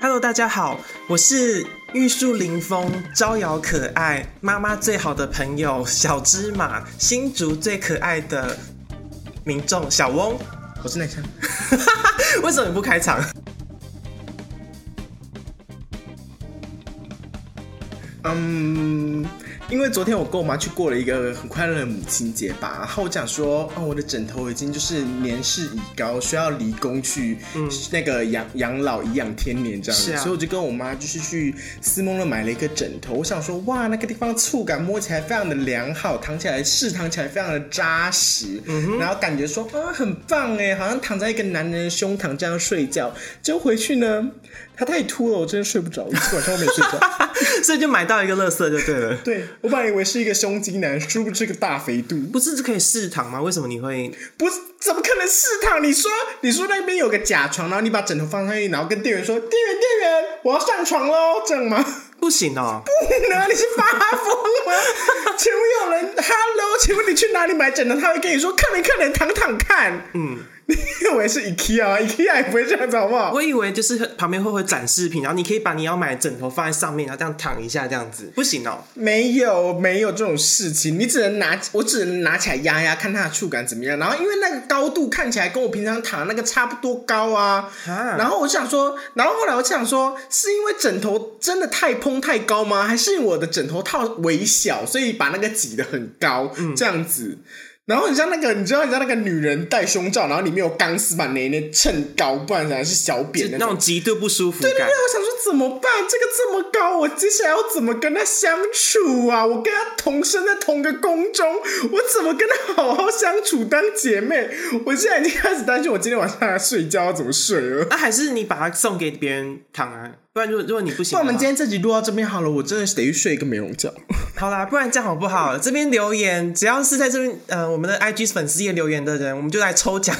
Hello，大家好，我是玉树临风、招摇可爱、妈妈最好的朋友小芝麻，新竹最可爱的民众小翁。我是内向。为什么你不开场？嗯，因为昨天我跟我妈去过了一个很快乐的母亲节吧，然后我讲说，哦，我的枕头已经就是年事已高，需要离宫去那个养养老颐养天年这样子，啊。所以我就跟我妈就是去思梦乐买了一个枕头，我想说，哇，那个地方触感摸起来非常的良好，躺起来试躺起来非常的扎实，然后感觉说，啊，很棒哎，好像躺在一个男人的胸膛这样睡觉，就回去呢，它太秃了，我真的睡不着，晚上都没睡着。所以就买到一个乐色就对了。对我本来以为是一个胸肌男，殊不知个大肥肚。不是可以试躺吗？为什么你会？不是，怎么可能试躺？你说，你说那边有个假床，然后你把枕头放上去，然后跟店员说：“店员，店员，我要上床喽！”这样吗？不行哦。不能，你是发疯吗？请问有人？Hello，请问你去哪里买枕头？他会跟你说：“客人，客人，躺躺看。”嗯，你以为是 IKEA？IKEA 也不会这样子，好不好？我以为就是旁边会会展示品，然后你可以把你要买的枕头放在上面，然后这样躺一下，这样子不行哦。没有没有这种事情，你只能拿我只能拿起来压压，看它的触感怎么样。然后因为那个高度看起来跟我平常躺的那个差不多高啊，啊然后我就想说，然后后来我就想说，是因为枕头真的太蓬太高吗？还是我的枕头套微小，所以把那个挤得很高，这样子。然后很像那个，你知道，你知道那个女人戴胸罩，然后里面有钢丝把内内衬高，不然才是小扁那那种种极度不舒服感对对对，。我想说怎么办？这个这么高，我接下来要怎么跟他相处啊？我跟他同生在同个宫中，我怎么跟他好好相处当姐妹？我现在已经开始担心，我今天晚上要睡觉要怎么睡了。那、还是你把它送给别人躺啊，不然如果如果你不行，那我们今天这集录到这边好了，我真的是得去睡一个美容觉。好啦，不然这样好不好？这边留言，只要是在这边呃我们的 IG 粉丝页留言的人，我们就来抽奖。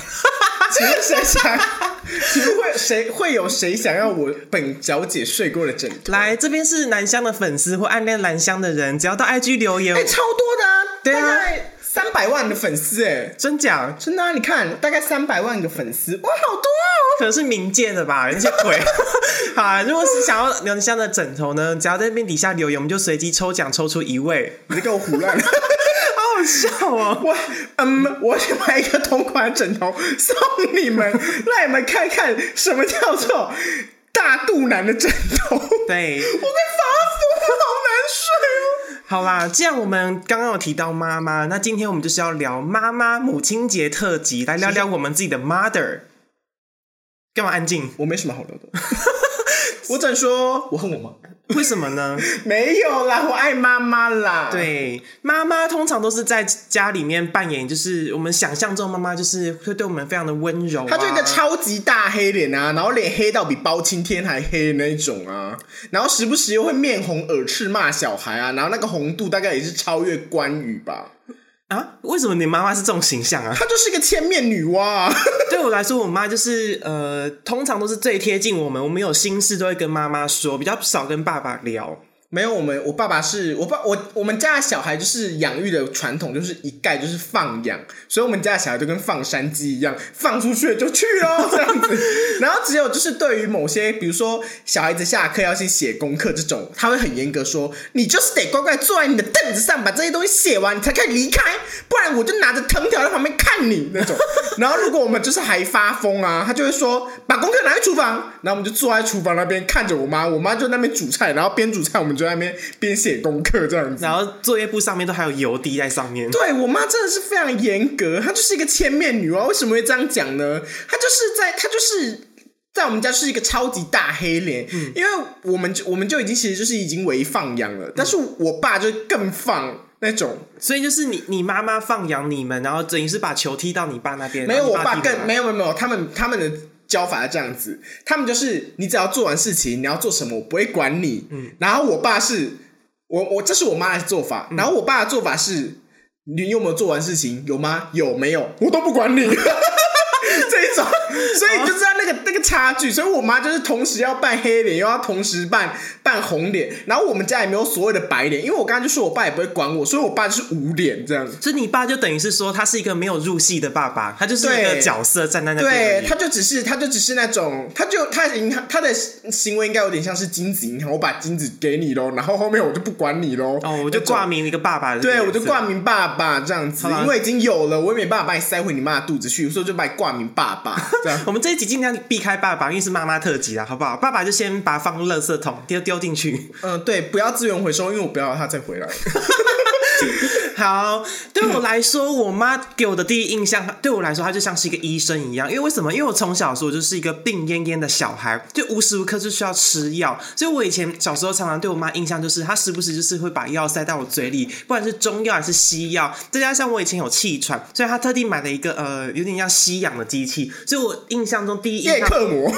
请问谁想？请问会谁会有谁想要我本小姐睡过的枕头？来，这边是兰香的粉丝或暗恋兰香的人，只要到 IG 留言，哎、超多的啊！对啊三百万的粉丝哎。真假？真的啊！你看，大概三百万个粉丝，哇，好多哦！可能是冥界的吧，那些鬼。好啊，如果是想要兰香的枕头呢，只要在那边底下留言，我们就随机抽奖抽出一位。你在给我胡乱。笑哦！我嗯，我去买一个同款枕头送你们，让你们看看什么叫做大肚腩的枕头。对我快对，发疯了，好难睡哦。好啦，既然我们刚刚有提到妈妈，那今天我们就是要聊妈妈母亲节特辑，来聊聊我们自己的 mother。干嘛安静？我没什么好聊的，我只能说我恨我妈。为什么呢？没有啦，我爱妈妈啦。，对，妈妈通常都是在家里面扮演，就是我们想象中的妈妈就是会对我们非常的温柔、啊，她就一个超级大黑脸啊，然后脸黑到比包青天还黑的那一种啊，然后时不时又会面红耳赤骂小孩啊，然后那个红度大概也是超越关羽吧。啊？为什么你妈妈是这种形象啊？她就是一个千面女娲、啊。对我来说，我妈就是呃，通常都是最贴近我们，我们有心事都会跟妈妈说，比较少跟爸爸聊。没有，我们我爸爸是我爸我我们家的小孩就是养育的传统就是一概就是放养，所以我们家的小孩就跟放山鸡一样，放出去就去咯这样子。然后只有就是对于某些比如说小孩子下课要去写功课这种，他会很严格说，你就是得乖乖坐在你的凳子上把这些东西写完，你才可以离开，不然我就拿着藤条在旁边看你那种。然后如果我们就是还发疯啊，他就会说把功课拿去厨房，然后我们就坐在厨房那边看着我妈，我妈就那边煮菜，然后边煮菜我们就在那边边写功课这样子。然后作业簿上面都还有油滴在上面。对我妈真的是非常严格，她就是一个千面女王。为什么会这样讲呢？她就是在她就是在我们家是一个超级大黑脸，因为我们就我们就已经其实就是已经为放养了，但是我爸就更放那种。所以就是你你妈妈放养你们，然后等于是把球踢到你爸那边。没有，我爸更没有没有没有，他们他们的教法这样子，他们就是你只要做完事情，你要做什么，我不会管你。嗯，然后我爸是我我这是我妈的做法，然后我爸的做法是，你有没有做完事情？有吗？有没有？我都不管你。这一种，所以你就知道那个那个差距。所以我妈就是同时要扮黑脸，又要同时扮扮红脸。然后我们家也没有所谓的白脸，因为我刚刚就说我爸也不会管我，所以我爸就是无脸这样子。所以你爸就等于是说他是一个没有入戏的爸爸，他就是一个角色站在那边对，他就只是他就只是那种，他就他的银行他的行为应该有点像是金子银行，我把金子给你喽，然后后面我就不管你喽。哦，我就挂名一个爸爸的对，我就挂名爸爸这样子因为已经有了，我也没办法把你塞回你妈的肚子去，所以就把你挂名爸爸这样。我们这一集尽量避开爸爸，因为是妈妈特辑啦，好不好？爸爸就先把它放入垃圾桶，丢丢进去。嗯，对，不要资源回收，因为我不要他再回来。好，对我来说，我妈给我的第一印象，对我来说，她就像是一个医生一样。因为为什么？因为我从小时候就是一个病恹恹的小孩，就无时无刻就需要吃药，所以我以前小时候常常对我妈印象就是，她时不时就是会把药塞到我嘴里，不管是中药还是西药。再加上我以前有气喘，所以她特地买了一个呃有点像吸氧的机器，所以我印象中第一印叶象克膜，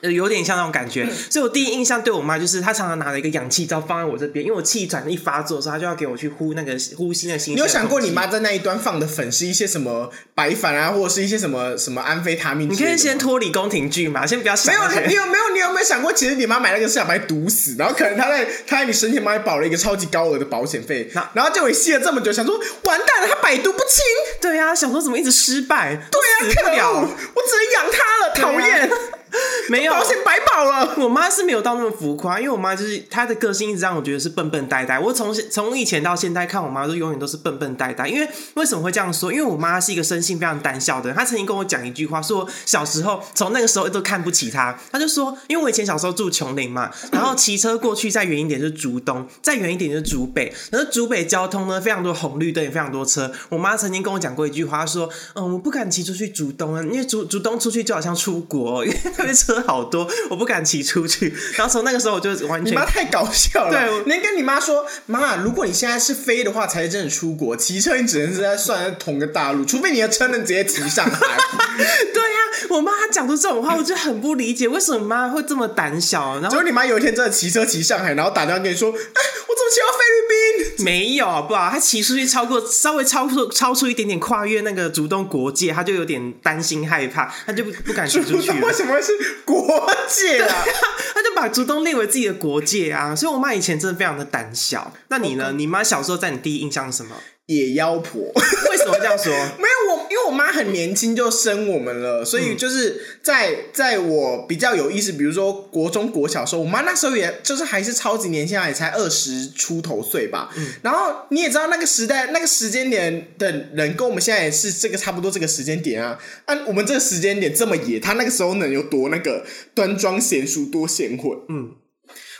呃，有点像那种感嗯觉，所以我第一印象对我妈就是，她常常拿了一个氧气罩放在我这边，因为我气喘一发作的时候，她就要给我去呼那个呼吸那个新鲜的你有想过你妈在那一端放的粉是一些什么白矾啊，或者是一些什么什么安非他命？你可以先脱离宫廷剧嘛，先不要想没有，你有没有你有没有想过，其实你妈买那个是想把你毒死，然后可能她在她在你身体帮你保了一个超级高额的保险费那，然后结果你吸了这么久，想说完蛋了，她百毒不侵，对呀、想说怎么一直失败，对啊，可恶，我只能养她了，讨厌，没有保险白保了。我妈是没有到那么浮夸，因为我妈就是她的个性一直让我觉得是笨笨呆呆。我从从以前到现在看我妈都永远都是笨笨呆呆。因为为什么会这样说？因为我妈是一个生性非常胆小的人。她曾经跟我讲一句话，说小时候从那个时候都看不起她。她就说，因为我以前小时候住琼林嘛，然后骑车过去再远一点就是竹东，再远一点就是竹北。然后竹北交通呢非常多红绿灯，也非常多车。我妈曾经跟我讲过一句话，她说：“嗯，我不敢骑出去竹东啊，因为竹竹东出去就好像出国，因为 那边车好多，我不敢骑出去。”然后从那个时候我就完全你妈太搞笑了，对我你能跟你妈说，妈，如果你现在是飞的话，才是真的出国；骑车你只能是在算在同个大陆，除非你的车能直接骑上海。对呀、我妈她讲出这种话，我就很不理解，为什么妈会这么胆小？然后结果你妈有一天真的骑车骑上海，然后打电话跟你说，哎，我怎么骑到菲律宾？没有，好不好？她骑出去超过稍微超出超出一点点跨越那个主动国界，她就有点担心害怕，她就不不敢骑出去为。什么会是国界啊？他就把竹东列为自己的国界啊，所以我妈以前真的非常的胆小。那你呢？你妈小时候在你第一印象是什么？野妖婆。为什么会这样说？没有我，因为我妈很年轻就生我们了，所以就是在在我比较有意识，比如说国中、国小的时候，我妈那时候也就是还是超级年轻，也才二十出头岁吧。然后你也知道那个时代、那个时间点的人，跟我们现在也是这个差不多这个时间点啊。按我们这个时间点这么野，她那个时候能有多那个端庄贤淑、多贤惠？嗯，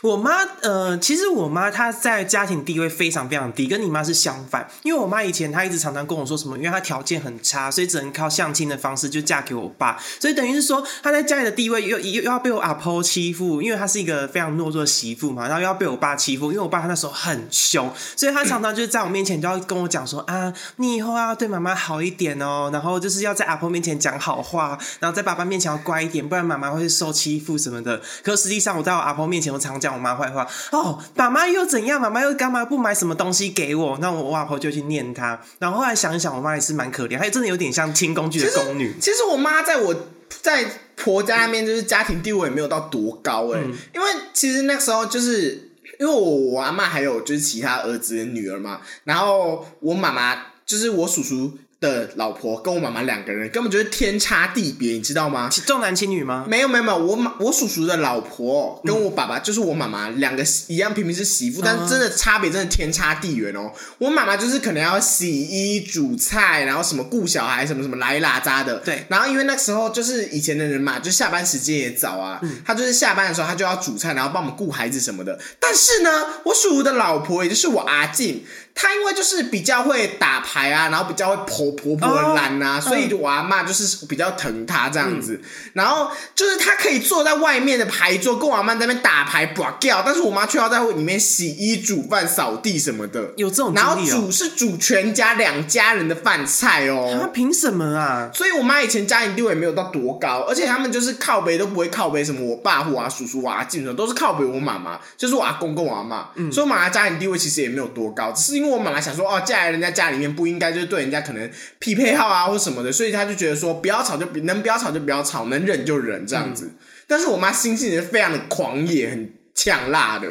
我妈，呃，其实我妈她在家庭地位非常非常低，跟你妈是相反。因为我妈以前她一直常常跟我说什么，因为她条件很差，所以只能靠相亲的方式就嫁给我爸，所以等于是说她在家里的地位又又又要被我阿婆欺负，因为她是一个非常懦弱的媳妇嘛，然后又要被我爸欺负，因为我爸他那时候很凶，所以他常常就是在我面前就要跟我讲说啊，你以后要对妈妈好一点哦，然后就是要在阿婆面前讲好话，然后在爸爸面前要乖一点，不然妈妈会受欺负什么的。可实际上我在我阿婆面前，我常讲我妈坏话。哦，爸妈又怎样？妈妈又干嘛不买什么东西给我？那我我阿婆就去念她。然后后来想一想，我妈也是蛮可怜，她也真的有点像清宫剧的宫女。其实我妈在我在婆家那边就是家庭地位也没有到多高哎、因为其实那时候就是因为我我阿妈还有就是其他儿子的女儿嘛，然后我妈妈就是我叔叔的老婆跟我妈妈两个人根本就是天差地别，你知道吗？重男轻女吗？没有没有没有，我妈我叔叔的老婆跟我爸爸、就是我妈妈两个一样，平平是媳妇，但是真的差别真的天差地远哦。我妈妈就是可能要洗衣煮菜，然后什么顾小孩什么什么来拉扎的。对然后因为那时候就是以前的人嘛，就下班时间也早啊，他就是下班的时候他就要煮菜，然后帮我们顾孩子什么的。但是呢，我叔叔的老婆也就是我阿静，她因为就是比较会打牌啊，然后比较会婆婆婆的懒啊，哦所以我阿妈就是比较疼他这样子。然后就是他可以坐在外面的牌桌跟我阿妈在那边打牌把掉，但是我妈却要在里面洗衣煮饭扫地什么的。有这种然后煮是煮全家两家人的饭菜哦。他凭什么啊？所以我妈以前家庭地位没有到多高，而且他们就是靠北都不会靠北什么我爸或我叔叔、我阿进什么，都是靠北我妈妈，就是我阿公跟我阿妈。所以我妈妈家庭地位其实也没有多高，只是因为我本来想说，哦，嫁来人家家里面不应该就是对人家可能匹配号啊或什么的，所以她就觉得说不要吵就能不要吵就不要吵，能忍就忍这样子。但是我妈心性是非常的狂野，很呛辣的。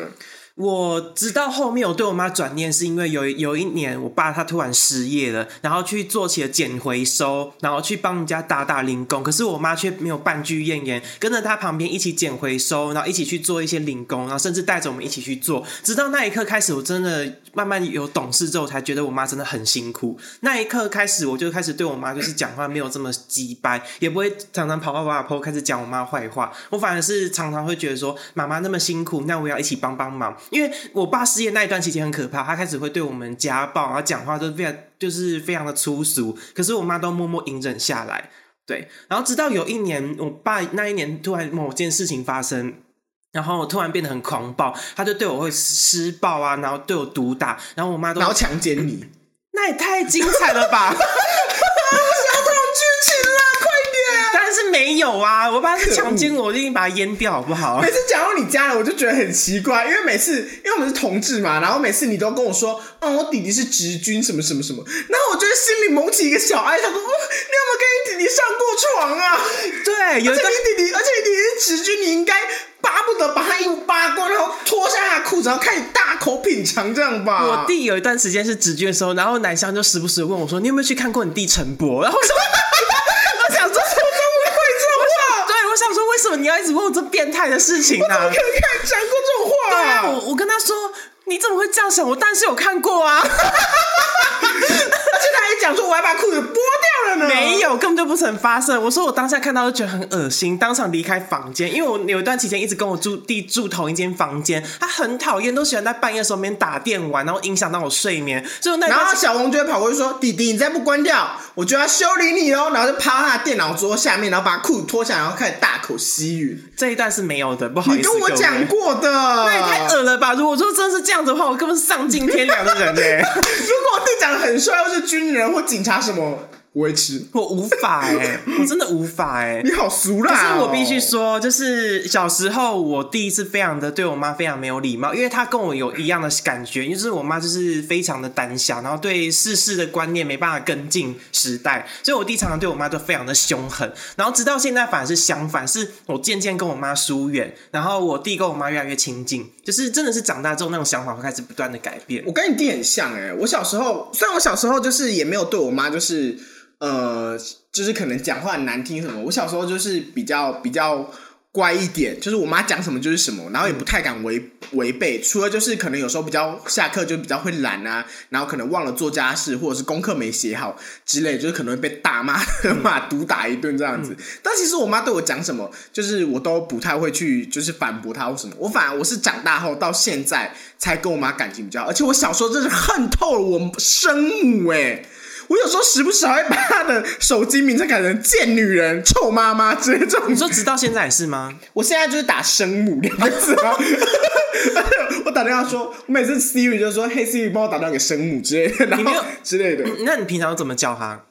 我直到后面我对我妈转念，是因为有有一年我爸他突然失业了，然后去做起了捡回收，然后去帮人家打打零工，可是我妈却没有半句怨言，跟着他旁边一起捡回收，然后一起去做一些零工，然后甚至带着我们一起去做。直到那一刻开始，我真的慢慢有懂事之后，才觉得我妈真的很辛苦。那一刻开始，我就开始对我妈就是讲话没有这么鸡掰，也不会常常跑到我阿婆开始讲我妈坏话，我反而是常常会觉得说妈妈那么辛苦，那我要一起帮帮忙。因为我爸失业那一段期间很可怕，他开始会对我们家暴，然后讲话都非常就是非常的粗俗，可是我妈都默默隐忍下来。对，然后直到有一年，我爸那一年突然某件事情发生，然后突然变得很狂暴，他就对我会施暴啊，然后对我毒打，然后我妈都然后强奸你，那也太精彩了吧！小懂剧情啦，快点！但是没有啊，我爸是强奸我，我就已经把他阉掉，好不好每？次讲到你家了，我就觉得很奇怪，因为每次因为我们是同志嘛，然后每次你都跟我说，嗯，我弟弟是直军什么什么什么，然后我就会心里萌起一个小爱，他说，哦，你有没有跟你弟弟上过床啊？对，有而且一段你弟弟，而且你弟弟是直军，你应该巴不得把他衣服扒光，然后脱下他的裤子，然后开始大口品尝，这样吧？我弟有一段时间是直军的时候，然后南湘就时不时问我说：“你有没有去看过你弟陈博？”然后我说：“我想说，怎么会这种话？对，我想说，为什么你要一直问我这变态的事情呢、我怎么可能看讲过这种话、对啊，我我跟他说：“你怎么会这样想？我当然是有看过啊。”而且他还讲说我还把裤子剥掉了呢。没有，根本就不曾发生。我说我当下看到就觉得很恶心，当场离开房间。因为我有一段期间一直跟我住弟住同一间房间，他很讨厌，都喜欢在半夜的时候边打电玩，然后影响到我睡眠。所以那然后小王就会跑过去说：“弟弟，你再不关掉，我就要修理你哦。”然后就趴他的电脑桌下面，然后把裤子脱下来，然后开始大口吸吮。这一段是没有的，不好意思，你跟我讲过的，那也太恶了吧！如果说真的是这样子的话，我根本是丧尽天良的人呢、长得很帅，又是军人或警察什么，我会吃。我无法哎、我真的无法哎、你好俗可辣、哦！是我必须说，就是小时候我第一次非常的对我妈非常没有礼貌，因为她跟我有一样的感觉，就是我妈就是非常的胆小，然后对世事的观念没办法跟进时代，所以我弟常常对我妈都非常的凶狠。然后直到现在反而是相反，是我渐渐跟我妈疏远，然后我弟跟我妈越来越亲近，就是真的是长大之后那种想法会开始不断的改变。我跟你弟很像哎、我小时候虽然我小时候就是也没有对我妈就是呃，就是可能讲话很难听什么，我小时候就是比较比较乖一点，就是我妈讲什么就是什么，然后也不太敢违违背，除了就是可能有时候比较下课就比较会懒啊，然后可能忘了做家事或者是功课没写好之类，就是可能会被大骂骂毒打一顿这样子。但其实我妈对我讲什么，就是我都不太会去就是反驳她或什么，我反而我是长大后到现在才跟我妈感情比较好，而且我小时候真是恨透了我生母哎、我有时候时不时还会把他的手机名称改成“贱女人”“臭妈妈”之类这种你说直到现在也是吗？我现在就是打生母两个字啊，我打电话说，我每次 Siri 就说，嘿 Siri 帮我打电话给生母之类的，然后之类的，那你平常怎么叫他？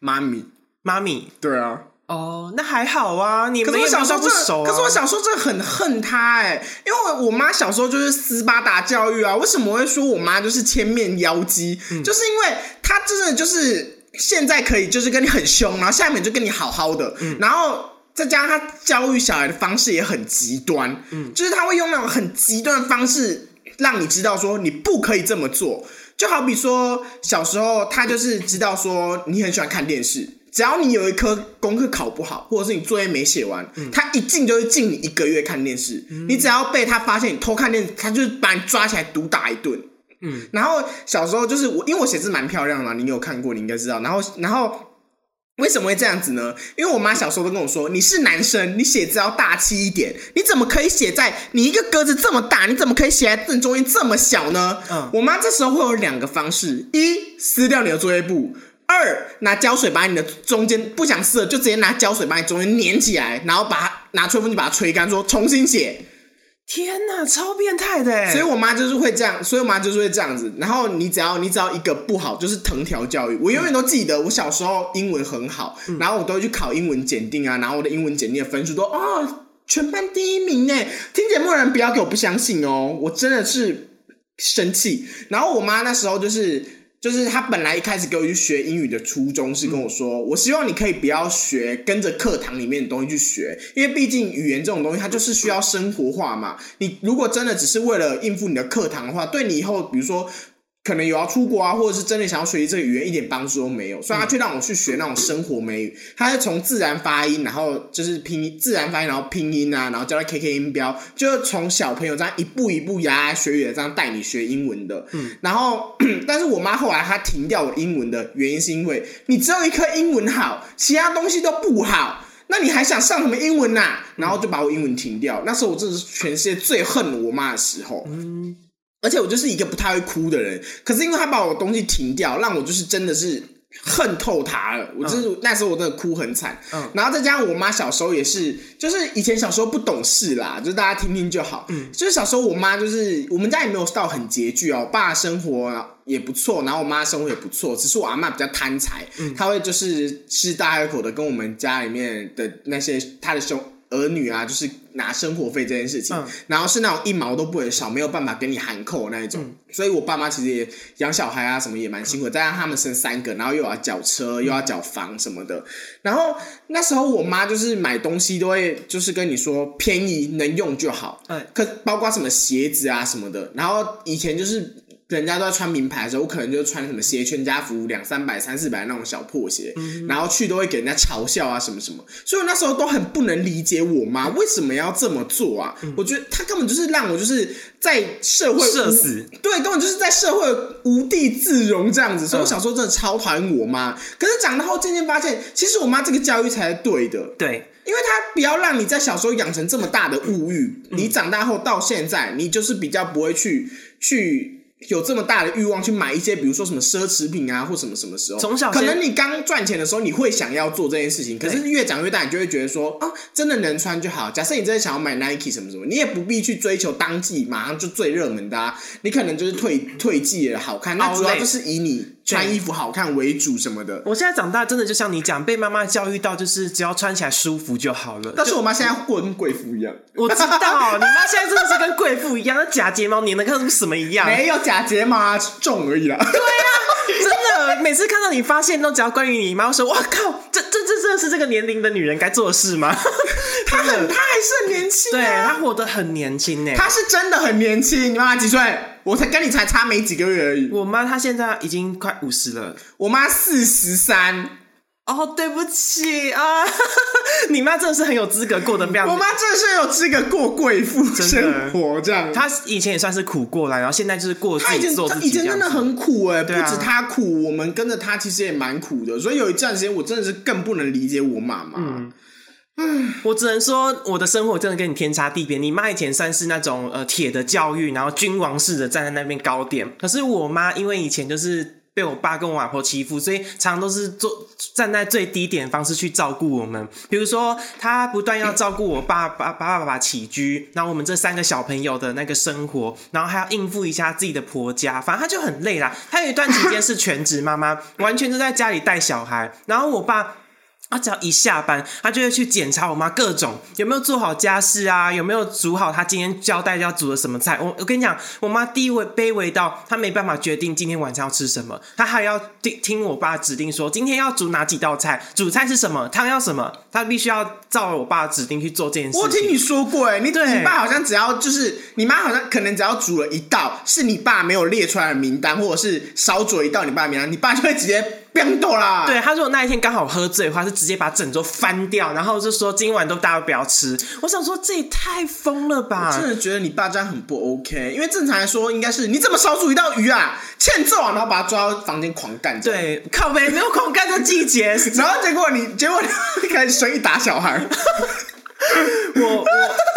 妈咪，妈咪？对啊。哦，那还好啊，你可是我们小时候不熟啊。可是我小时候真的很恨他哎、因为我我妈小时候就是斯巴达教育啊，为什么会说我妈就是千面妖姬？嗯就是因为她真的就是现在可以就是跟你很凶，然后下面就跟你好好的，嗯然后。再加上她教育小孩的方式也很极端，嗯，就是他会用那种很极端的方式让你知道说你不可以这么做。就好比说小时候，他就是知道说你很喜欢看电视，只要你有一科功课考不好，或者是你作业没写完，他一禁就是禁你一个月看电视。你只要被他发现你偷看电视，他就是把你抓起来毒打一顿。嗯，然后小时候就是我，因为我写字蛮漂亮的嘛，你有看过，你应该知道。然后，然后为什么会这样子呢？因为我妈小时候都跟我说，你是男生，你写字要大气一点。你怎么可以写在你一个格子这么大，你怎么可以写在正中间这么小呢？嗯我妈这时候会有两个方式：一撕掉你的作业簿。二拿胶水把你的中间不想撕了，就直接拿胶水把你中间粘起来，然后把它拿吹风机把它吹干，说重新写。天哪，超变态的哎！所以我妈就是会这样，所以我妈就是会这样子。然后你只要你只要一个不好，就是藤条教育。我永远都记得，我小时候英文很好，然后我都会去考英文检定啊，然后我的英文检定的分数都哦全班第一名呢。听节目的人不要给我不相信哦，我真的是生气。然后我妈那时候就是。就是他本来一开始给我去学英语的初衷是跟我说，我希望你可以不要学跟着课堂里面的东西去学，因为毕竟语言这种东西它就是需要生活化嘛。你如果真的只是为了应付你的课堂的话，对你以后比如说可能有要出国啊，或者是真的想要学习这个语言，一点帮助都没有。所以他却让我去学那种生活美语，他是从自然发音，然后就是拼音自然发音，然后拼音啊，然后教他 KK 音标，就是从小朋友这样一步一步牙牙学语的这样带你学英文的。嗯，然后 但是我妈后来她停掉我英文的原因是因为你只有一颗英文好，其他东西都不好。那你还想上什么英文呐、啊？然后就把我英文停掉。那时候我真的是全世界最恨我妈的时候。嗯，而且我就是一个不太会哭的人，可是因为他把我东西停掉，让我就是真的是恨透他了。我就是、那时候我真的哭很惨。嗯然后再加上我妈小时候也是，就是以前小时候不懂事啦，就是大家听听就好。嗯，就是小时候我妈就是我们家也没有到很拮据哦，我爸生活也不错，然后我妈生活也不错，只是我阿妈比较贪财，嗯她会就是吃大喝口的跟我们家里面的那些她的兄儿女啊，就是拿生活费这件事情，嗯然后是那种一毛都不能少，没有办法给你含扣的那一种。嗯所以我爸妈其实也养小孩啊什么也蛮辛苦，再加上他们生三个，然后又要缴车，又要缴房什么的。然后那时候我妈就是买东西都会就是跟你说便宜能用就好，嗯可包括什么鞋子啊什么的。然后以前就是人家都在穿名牌的时候，我可能就穿什么鞋全家福两三百、三四百那种小破鞋，嗯然后去都会给人家嘲笑啊什么什么。所以我那时候都很不能理解我妈为什么要这么做啊？我觉得她根本就是让我就是在社会社死对，根本就是在社会无地自容这样子。所以我小时候真的超讨厌我妈，可是长大后渐渐发现，其实我妈这个教育才是对的。对，因为他不要让你在小时候养成这么大的物欲，你长大后到现在，你就是比较不会去去有这么大的欲望去买一些，比如说什么奢侈品啊，或什么什么时候。从小可能你刚赚钱的时候，你会想要做这件事情，可是越长越大，你就会觉得说啊，真的能穿就好。假设你真的想要买 Nike 什么什么，你也不必去追求当季马上就最热门的啊，你可能就是退退季的好看，那主要就是以你穿衣服好看为主什么的。我现在长大真的就像你讲，被妈妈教育到，就是只要穿起来舒服就好了。但是我妈现在过跟贵妇一样。我知道，你妈现在真的是跟贵妇一样，那假睫毛粘的跟什么什么一样。没有假睫毛啊，重而已啦。真的，每次看到你发现都只要关于你妈，我说哇靠，这这这真的是这个年龄的女人该做的事吗？她很，她还是很年轻、对啊，她活得很年轻呢。她是真的很年轻。你妈妈几岁？我才跟你才差没几个月而已。我妈她现在已经快五十了。我妈四十三，哦，对不起啊，你妈真的是很有资格过得非常。我妈真的是有资格过贵妇生活这样。她以前也算是苦过来，然后现在就是过自她以前己做自己她以前真的很苦哎、不止她苦，我们跟着她其实也蛮苦的。所以有一段时间，我真的是更不能理解我妈妈。嗯我只能说，我的生活真的跟你天差地别。你妈以前算是那种呃铁的教育，然后君王式的站在那边高点，可是我妈因为以前就是。被我爸跟我外婆欺负，所以常常都是做站在最低点的方式去照顾我们。比如说，他不断要照顾我爸爸、爸爸、爸爸起居，然后我们这三个小朋友的那个生活，然后还要应付一下自己的婆家，反正他就很累啦。还有一段期间是全职妈妈，完全就在家里带小孩，然后我爸。他只要一下班，他就会去检查我妈各种有没有做好家事啊，有没有煮好她今天交代要煮的什么菜。我我跟你讲，我妈低微卑微到她没办法决定今天晚上要吃什么，她还要听听我爸指定说今天要煮哪几道菜，主菜是什么，汤要什么，她必须要照我爸指定去做这件事情。我听你说过哎、你对你爸好像只要就是你妈好像可能只要煮了一道是你爸没有列出来的名单，或者是少煮了一道你爸的名单，你爸就会直接变斗啦。对，他如果那一天刚好喝醉的话，是直接把整桌翻掉，然后就说今晚都大家不要吃。我想说这也太疯了吧！真的觉得你爸这样很不 OK，因为正常来说应该是你怎么少煮一道鱼啊，欠揍啊，然后把他抓到房间狂干。，对，靠呗没有狂干的季节，然后结果你结果你开始随意打小孩，我我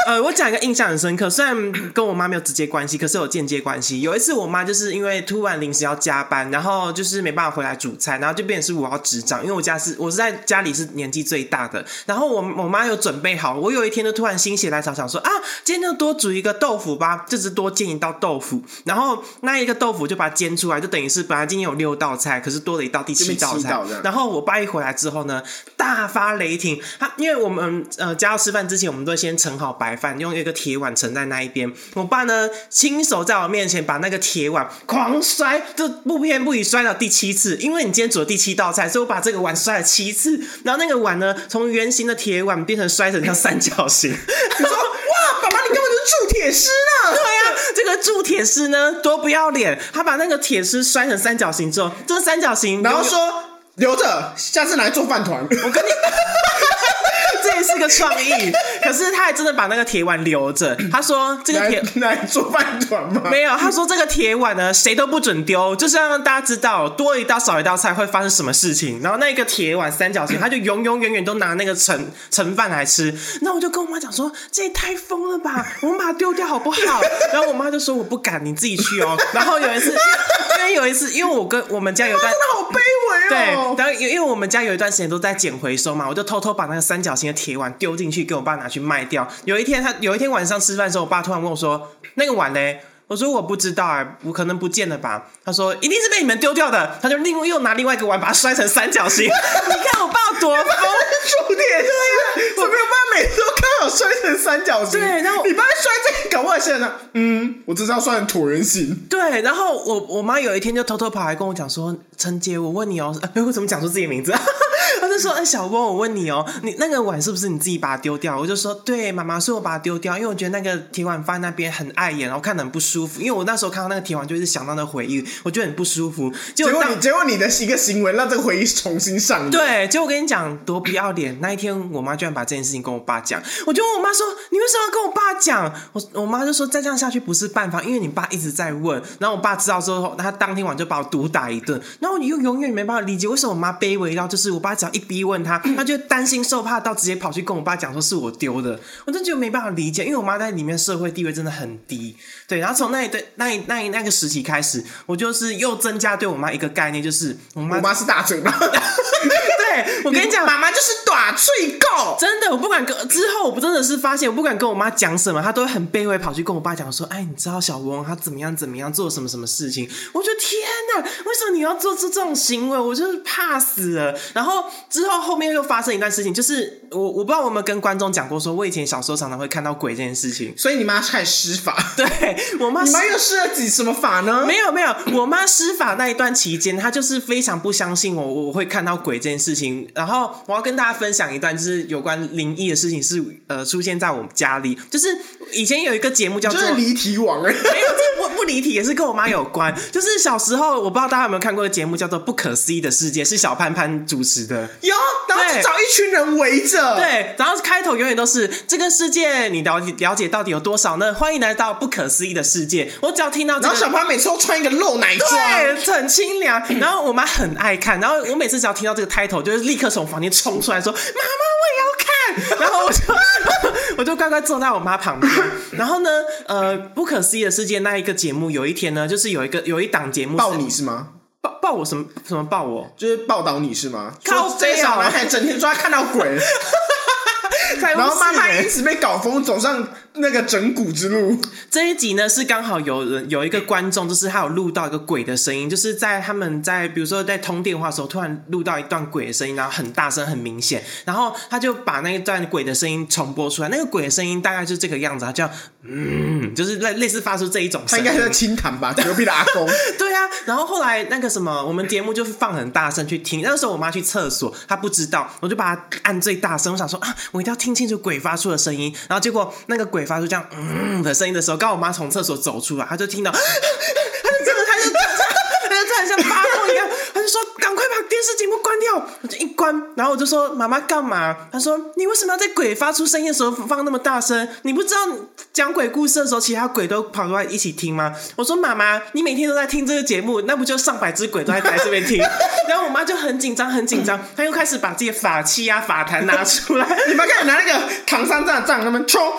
呃，我讲一个印象很深刻，虽然跟我妈没有直接关系，可是有间接关系。有一次，我妈就是因为突然临时要加班，然后就是没办法回来煮菜，然后就变成是我要执掌，因为我家是我是在家里是年纪最大的，然后我我妈有准备好，我有一天就突然心血来潮想说啊，今天就多煮一个豆腐吧，就只多煎一道豆腐，然后那一个豆腐就把它煎出来，就等于是本来今天有六道菜，可是多了一道第七道菜，然后我爸一回来之后呢，大发雷霆。他因为我们呃家要吃饭之前，我们都会先盛好白白饭，用一个铁碗盛在那一边。我爸呢，亲手在我面前把那个铁碗狂摔，就不偏不倚摔了第七次。因为你今天煮了第七道菜，所以我把这个碗摔了七次。然后那个碗呢，从圆形的铁碗变成摔成像三角形。你说哇，爸爸你根本就是铸铁师呢。对呀、这个铸铁师呢多不要脸，他把那个铁丝摔成三角形之后，这个三角形然后说留着，下次拿来做饭团。我跟你，是个创意。可是他还真的把那个铁碗留着。他说这个铁拿来做饭团吗？没有，他说这个铁碗呢，谁都不准丢，就是要让大家知道多一道少一道菜会发生什么事情。然后那个铁碗三角形，他就永永远远都拿那个盛 盛饭来吃。那我就跟我妈讲说，这也太疯了吧，我们把它丢掉好不好？然后我妈就说我不敢，你自己去哦。然后有一次，因为有一次，因为我跟我们家有段真的好卑微哦对，哦。然后因因为我们家有一段时间都在捡回收嘛，我就偷偷把那个三角形的铁碗丢进去，给我爸拿去卖掉。有一天他有一天晚上吃饭的时候，我爸突然问我说：“那个碗嘞？”我说：“我不知道啊，我可能不见了吧。”他说：“一定是被你们丢掉的。”他就另外又拿另外一个碗把它摔成三角形。你看我爸有多疯。我没有办法每次都刚好摔成三角形。对然后你爸摔这个，搞不好现在呢，嗯，我这是要摔成椭圆形。对，然后我我妈有一天就偷偷跑来跟我讲说：“陈杰，我问你哦，哎，我怎么讲出自己的名字？” 她就说：“哎，小波，我问你哦，你那个碗是不是你自己把它丢掉？”我就说：“对，妈妈，是我把它丢掉，因为我觉得那个铁碗放在那边很碍眼，然后看得很不舒服。因为我那时候看到那个铁碗，就是想到那回忆，我觉得很不舒服。结果结果你，结果你的一个行为让这个回忆重新上演。对，结果我跟你讲多不要脸。那一天，我妈居然把这件事情跟我爸讲，我就问我妈说：“你为什么要跟我爸讲？”我我妈就说：“再这样下去不是办法，因为你爸一直在问。”然后我爸知道之后，他当天晚上就把我毒打一顿。然后你又永远没办法理解为什么我妈卑微到，就是我爸只要一逼问他，他就担心受怕到直接跑去跟我爸讲说是我丢的。我真的觉得没办法理解，因为我妈在里面社会地位真的很低。对，然后从那一对那一那一那个时期开始，我就是又增加对我妈一个概念，就是我妈我妈是大嘴巴。对我跟你讲，妈妈就是短脆够。真的，我不敢跟之后，我不真的是发现，我不敢跟我妈讲什么，她都会很卑微跑去跟我爸讲说：“哎，你知道小翁他怎么样怎么样做什么什么事情？”我觉得天哪，为什么你要做出这种行为？我就是怕死了。然后之后后面又发生一段事情，就是我我不知道我有没有跟观众讲过，说我以前小时候常常会看到鬼这件事情。所以你妈开始施法，对我妈你妈又施了几什么法呢？没有没有，我妈施法那一段期间，她就是非常不相信我我会看到鬼这件事情。然后我要跟大家分享一段，就是有关灵异的事情是，呃出现在我们家里。就是以前有一个节目叫做离题王。没有，这不不离题，也是跟我妈有关。就是小时候，我不知道大家有没有看过的节目叫做《不可思议的世界》，是小潘潘主持的。有，然后对找一群人围着。，对，然后开头永远都是这个世界，你了解了解到底有多少呢？欢迎来到不可思议的世界。我只要听到然后小潘每次都穿一个露奶装。对，很清凉。然后我妈很爱看，然后我每次只要听到这个 title，就是立刻从房间冲出来说：“妈妈，我也要看。”然后我就 我就乖乖坐在我妈旁边。然后呢，呃，不可思议的世界那一个节目，有一天呢，就是有一个有一档节目是抱你是吗？报报我什么什么报我？就是报道你是吗？靠说这小男孩整天说他看到鬼，然后妈妈因此被搞疯，走上那个整蛊之路。这一集呢是刚好有人有一个观众，就是他有录到一个鬼的声音，就是在他们在比如说在通电话的时候，突然录到一段鬼的声音，然后很大声很明显，然后他就把那一段鬼的声音重播出来，那个鬼的声音大概就是这个样子，他叫嗯，就是类类似发出这一种声音，他应该是在清谈吧，隔壁的阿公。对啊，然后后来那个什么，我们节目就是放很大声去听。那时候我妈去厕所，她不知道，我就把它按最大声。我想说啊，我一定要听清楚鬼发出的声音。然后结果那个鬼发出这样嗯的声音的时候，刚好我妈从厕所走出来，她就听到，她就真的，她就 她就突然像，赶快把电视节目关掉。我就一关，然后我就说妈妈干嘛？她说你为什么要在鬼发出声音的时候放那么大声？你不知道讲鬼故事的时候，其他鬼都跑过来一起听吗？我说妈妈，你每天都在听这个节目，那不就上百只鬼都在在这边听？然后我妈就很紧张，很紧张，她又开始把自己的法器啊、法坛拿出来。你们开始拿那个唐三藏的杖，他们冲，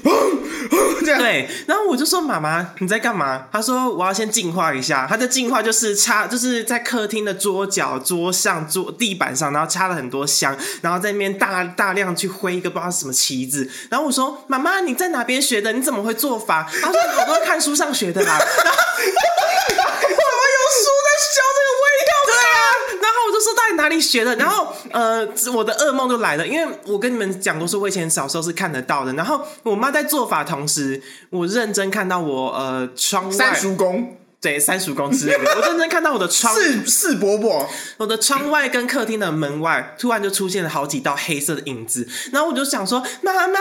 这样。对，然后我就说妈妈你在干嘛？她说我要先净化一下。她的净化就是插，就是在客厅的桌角、桌上、桌地板上，然后插了很多香，然后在那边大大量去挥一个不知道什么旗子。然后我说妈妈你在哪边学的？你怎么会做法？她说我都是看书上学的啦。然后 怎么有书在教这个味道？对啊，然后我就说到底哪里学的？然后呃，我的噩梦就来了，因为我跟你们讲过，说我以前小时候是看得到的。然后我妈在做法同时，我认真看到我呃窗外三叔公对三叔公之类的，我认真看到我的窗四四伯伯，我的窗外跟客厅的门外，突然就出现了好几道黑色的影子，然后我就想说：“妈妈，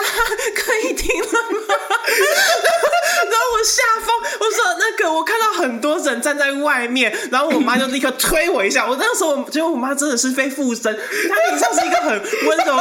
可以停了吗？” 然后我吓疯，我说：“那个，我看到很多人站在外面。”然后我妈就立刻推我一下。我那时候我觉得我妈真的是被附身，她平常是一个很温柔，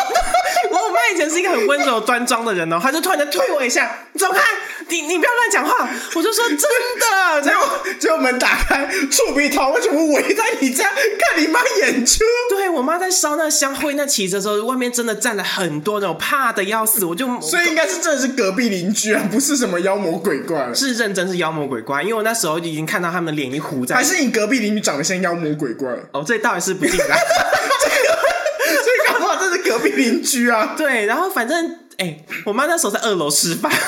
我我妈以前是一个很温柔端庄的人哦，她就突然间推我一下，走开，你你不要乱讲话。我就说真的，结果结果门打开，触鼻头为什么围在你家看你妈演出。对我妈在烧那香灰那旗子的时候，外面真的站了很多人，我怕的要死，我就所以应该是真的是隔壁邻居啊，不是什么妖魔鬼怪。是认真是妖魔鬼怪，因为我那时候已经看到他们脸一糊在，还是你隔壁邻居长得像妖魔鬼怪？哦，这倒也是不进来，所以搞不好这是隔壁邻居啊。对，然后反正哎、我妈那时候在二楼吃饭，邻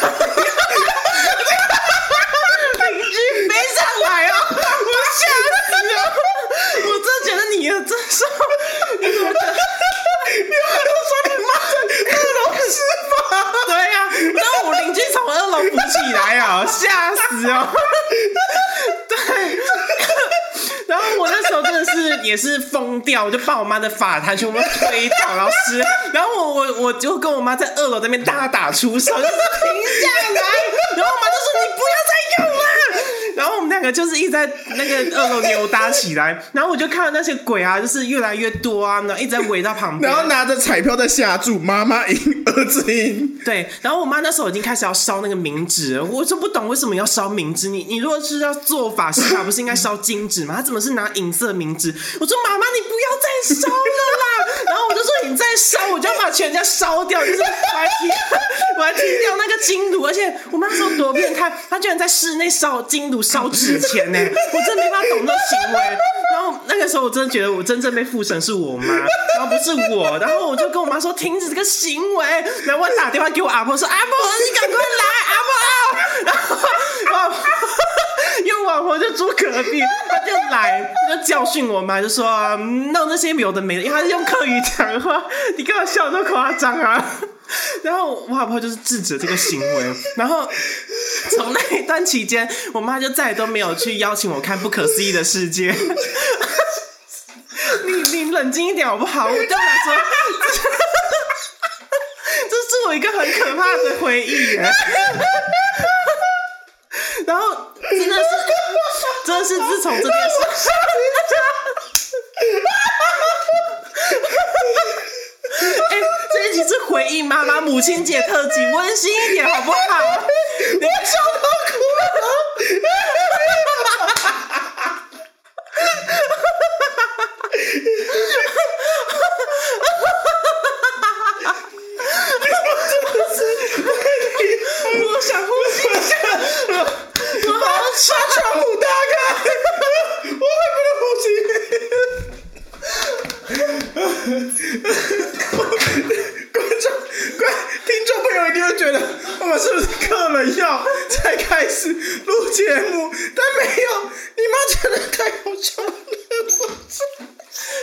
居飞上来哦，我吓死了，我真的觉得你真是，你怎么觉得？说你妈在二楼吃饭，对呀、然后我邻居从二楼扶起来啊，吓死哦！对，然后我那时候真的是也是疯掉，我就把我妈的法坛全部推倒，然后湿，然后我我我就跟我妈在二楼那边大打出手，就是停下来，然后我妈就说你不要再用了。然后我们两个就是一直在那个二楼扭打起来，然后我就看到那些鬼啊，就是越来越多啊，然后一直在围到旁边，然后拿着彩票在下注，妈妈赢，儿子赢。对，然后我妈那时候已经开始要烧那个冥纸了，我就不懂为什么要烧冥纸。你你如果是要做法事法，不是应该烧金纸吗？她怎么是拿银色冥纸？我说妈妈，你不要再烧了啦！然后我就说你再烧，我就要把全家烧掉，就是我还踢我还踢掉那个金炉，而且我妈那时候多变态，她居然在室内烧金炉烧纸钱呢！我真的没法懂这行为。然后那个时候我真的觉得我真正被附身是我妈，然后不是我。然后我就跟我妈说停止这个行为，然后我打电话给我阿婆说阿婆你赶快来阿婆，然后我阿婆就住隔壁，她就来他就教训我妈，就说弄那些有的没的，因为她是用客语讲话，你干嘛笑那么夸张啊？然后我老婆就是制止这个行为，然后从那一段期间，我妈就再也都没有去邀请我看《不可思议的世界》你你冷静一点好不好？我对我来说，这是我一个很可怕的回忆耶。然后真的是，真的是自从这件事。哎、这一集是回应妈妈母亲节特辑，温馨一点好不好？你们笑到哭了。我想呼吸一下，我好把窗户打开，我会不能呼吸。观众、观听众朋友一定会觉得我们是不是嗑了药才开始录节目？但没有，你妈真的太好笑了。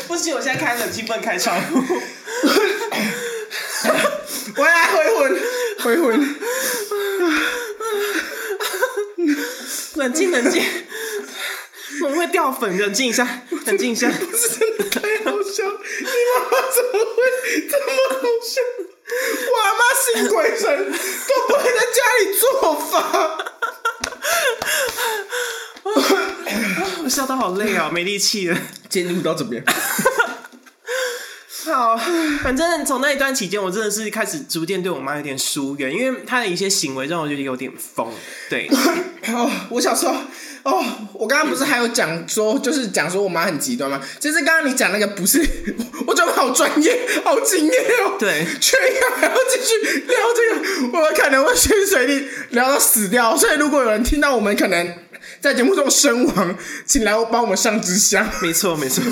不行，我现在开我来回魂，回魂。冷静，冷静，我们会掉粉，冷静一下，冷静一下。不是真的太好笑，你妈妈怎么会这么好笑？我阿妈信鬼神，都不会在家里做法。我笑到好累哦，没力气了。今天录到这边，好，反正从那一段期间，我真的是开始逐渐对我妈有点疏远，因为她的一些行为让我觉得有点疯。对，哦，我小时候，哦，我刚刚不是还有讲说，就是讲说我妈很极端吗？其实刚刚你讲那个不是，我觉得好专业，好敬业哦。对确定还要继续聊这个，我们可能会随时随地聊到死掉。所以如果有人听到我们可能在节目中身亡，请来帮我们上支香。没错，没错，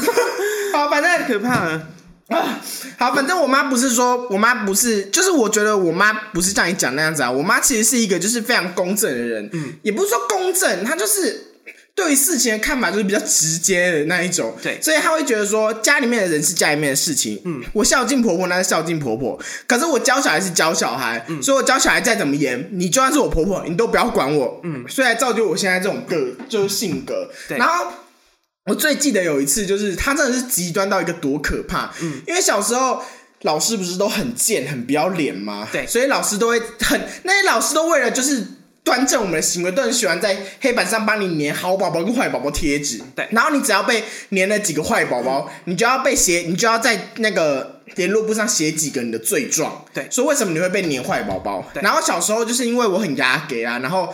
好，反正可怕了。啊，好，反正我妈不是说，我妈不是，就是我觉得我妈不是像你讲那样子啊，我妈其实是一个就是非常公正的人，嗯，也不是说公正，她就是对于事情的看法就是比较直接的那一种，对。所以她会觉得说家里面的人是家里面的事情，嗯，我孝敬婆婆那是孝敬婆婆，可是我教小孩是教小孩，嗯。所以我教小孩再怎么严，你就算是我婆婆，你都不要管我，嗯，所以才造就我现在这种个就是性格，对。然后。我最记得有一次，就是他真的是极端到一个多可怕。嗯，因为小时候老师不是都很贱、很不要脸吗？对所以老师都会很那些老师都为了就是端正我们的行为，都很喜欢在黑板上帮你粘好宝宝跟坏宝宝贴纸。对然后你只要被粘了几个坏宝宝，你就要被写，你就要在那个联络簿上写几个你的罪状。对说为什么你会被粘坏宝宝？对然后小时候就是因为我很牙给啊，然后。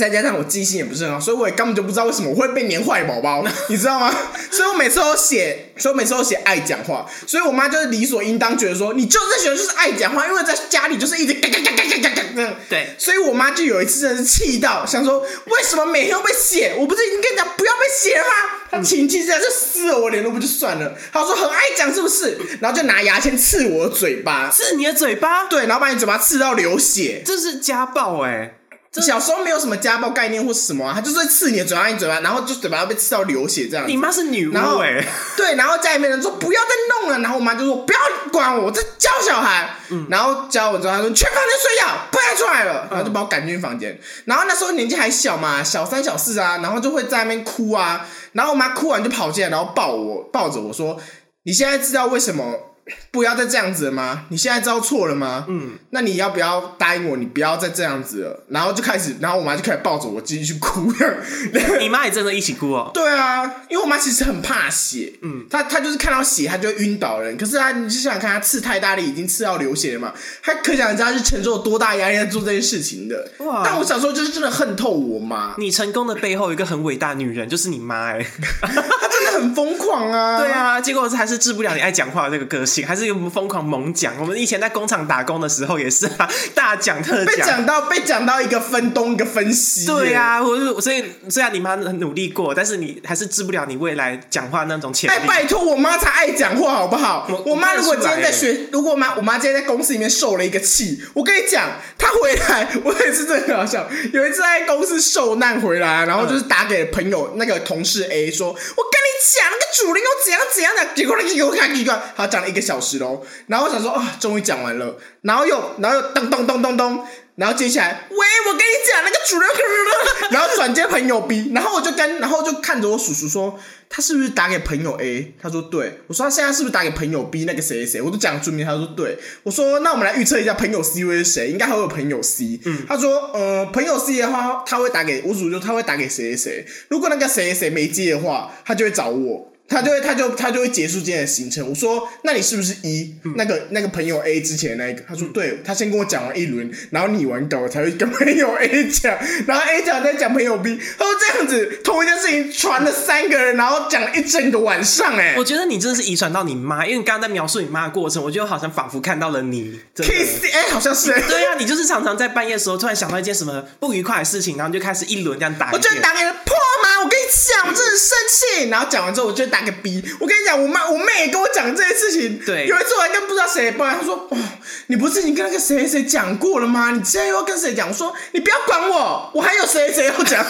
再加上我记性也不是很好，所以我也根本就不知道为什么我会被粘坏宝宝，你知道吗？所以我每次都写，所以我每次都写爱讲话，所以我妈就是理所应当觉得说，你就是在学校就是爱讲话，因为在家里就是一直嘎嘎嘎嘎嘎嘎嘎这样。对所以我妈就有一次真的是气到，想说为什么每天都被写？我不是已经跟你讲不要被写了吗？她情气之下就撕了我脸，都不就算了，她说很爱讲是不是？然后就拿牙签刺我的嘴巴，刺你的嘴巴，对，然后把你嘴巴刺到流血。这是家暴哎、小时候没有什么家暴概念或是什么、啊，他就是会刺你的嘴巴，你嘴巴，然后就嘴巴要被刺到流血这样。你妈是女巫 对，然后家里面人说不要再弄了，然后我妈就说不要管我，我在教小孩。嗯然后教我之后，她说去房间睡觉，不要出来了，然后就把我赶进房间。然后那时候年纪还小嘛，小三小四啊，然后就会在那边哭啊。然后我妈哭完就跑进来，然后抱我，抱着我说：“你现在知道为什么不要再这样子了吗？你现在知道错了吗？嗯，那你要不要答应我，你不要再这样子了？”然后就开始，然后我妈就开始抱着我继续哭。你妈也真的一起哭哦。对啊，因为我妈其实很怕血，嗯，她她就是看到血她就会晕倒人。可是她，你就想想看，她刺太大力，已经刺到流血了嘛，她可想而知她是承受多大压力在做这件事情的。哇但我小时候就是真的恨透我妈，你成功的背后有一个很伟大的女人，就是你妈哎、她真的很疯狂啊。对，啊，结果还是治不了你爱讲话的这个个性，还是我们疯狂猛讲。我们以前在工厂打工的时候也是啊，大讲特被讲。到被讲到一个分东一个分西。对啊，我是所以虽然你妈很努力过，但是你还是治不了你未来讲话那种潜哎，力。拜托，我妈才爱讲话，好不好？我我妈如果今天在学，如果我妈我妈今天在公司里面受了一个气，我跟你讲，她回来，我也是真的很好笑。有一次在公司受难回来，然后就是打给朋友那个同事 A 说，我跟你讲，那个主任又怎样怎样的，结果那个给我看，结果他讲了一个小时喽。然后我想说啊，终于讲完了，然后又然后又咚咚咚咚咚。然后接下来，喂，我跟你讲，那个主任，然后转接朋友 B，然后我就跟，然后就看着我叔叔说，他是不是打给朋友 A？他说对。我说他现在是不是打给朋友 B 那个谁谁谁？我都讲出名，他说对。我说那我们来预测一下朋友 C 会是谁？应该还会有朋友 C。嗯，他说呃，朋友 C 的话，他会打给我叔叔，他会打给谁谁谁。如果那个谁谁谁没接的话，他就会找我。他就会，他就他就会结束今天的行程。我说，那你是不是一、那个那个朋友 A 之前的那一个？他说，对，他先跟我讲完一轮，然后你完稿，我才会跟朋友 A 讲，然后 A 讲再讲朋友 B。他说这样子，同一件事情传了三个人，然后讲了一整个晚上、哎我觉得你真的是遗传到你妈，因为你刚刚在描述你妈的过程，我觉得好像仿佛看到了你。的。，Kiss，哎、好像是、对啊，你就是常常在半夜的时候突然想到一件什么不愉快的事情，然后就开始一轮这样打一我就遍。打给人破吗？我跟你讲，我真的很生气。然后讲完之后，我就打个 B。我跟你讲，我妈我妹也跟我讲这件事情。对有一次我还跟不知道谁抱怨，她说：“哦，你不是已经跟那个谁谁谁讲过了吗？你现在又要跟谁讲？”我说：“你不要管我，我还有谁谁谁要讲。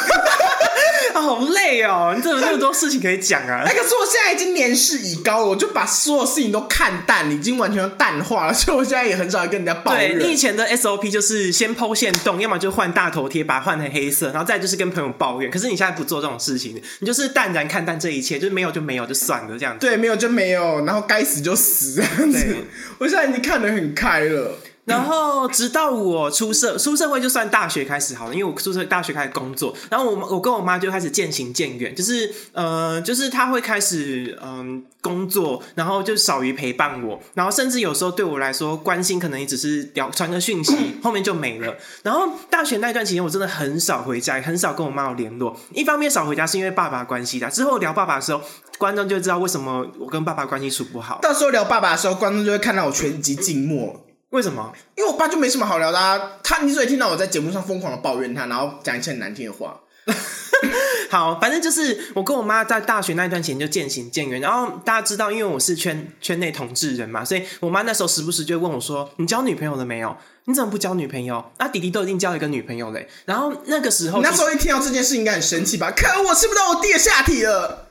啊，好累哦！你怎么那么多事情可以讲啊 哎，？可是我现在已经年事已高了，我就把所有事情都看淡，已经完全淡化了，所以我现在也很少跟人家抱怨。对你以前的 SOP 就是先剖线洞，要么就换大头贴，把它换成黑色，然后再就是跟朋友抱怨。可是你现在不做这种事情，你就是淡然看淡这一切，就是没有就没有，就算了这样子。对，没有就没有，然后该死就死这样子。我现在已经看得很开了。然后直到我出社出社会，就算大学开始好了，因为我出社大学开始工作，然后我我跟我妈就开始渐行渐远，就是呃，就是她会开始嗯、工作，然后就少于陪伴我，然后甚至有时候对我来说关心可能也只是聊传个讯息，后面就没了。然后大学那段期间，我真的很少回家，很少跟我妈有联络。一方面少回家是因为爸爸关系的，之后聊爸爸的时候，观众就知道为什么我跟爸爸关系处不好。到时候聊爸爸的时候，观众就会看到我全集静默。为什么？因为我爸就没什么好聊的、啊，他你只会听到我在节目上疯狂的抱怨他，然后讲一些很难听的话。好，反正就是我跟我妈在大学那一段时间就渐行渐远。然后大家知道，因为我是圈圈内同志人嘛，所以我妈那时候时不时就会问我说：“你交女朋友了没有？你怎么不交女朋友？啊，弟弟都已经交了一个女朋友嘞。”然后那个时候，你那时候一听到这件事，应该很生气吧？可我吃不到我弟的下体了。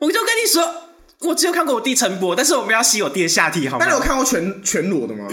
我就跟你说，我只有看过我弟陈博，但是我们要吸我弟的下体，好吗？那你有看过全全裸的吗？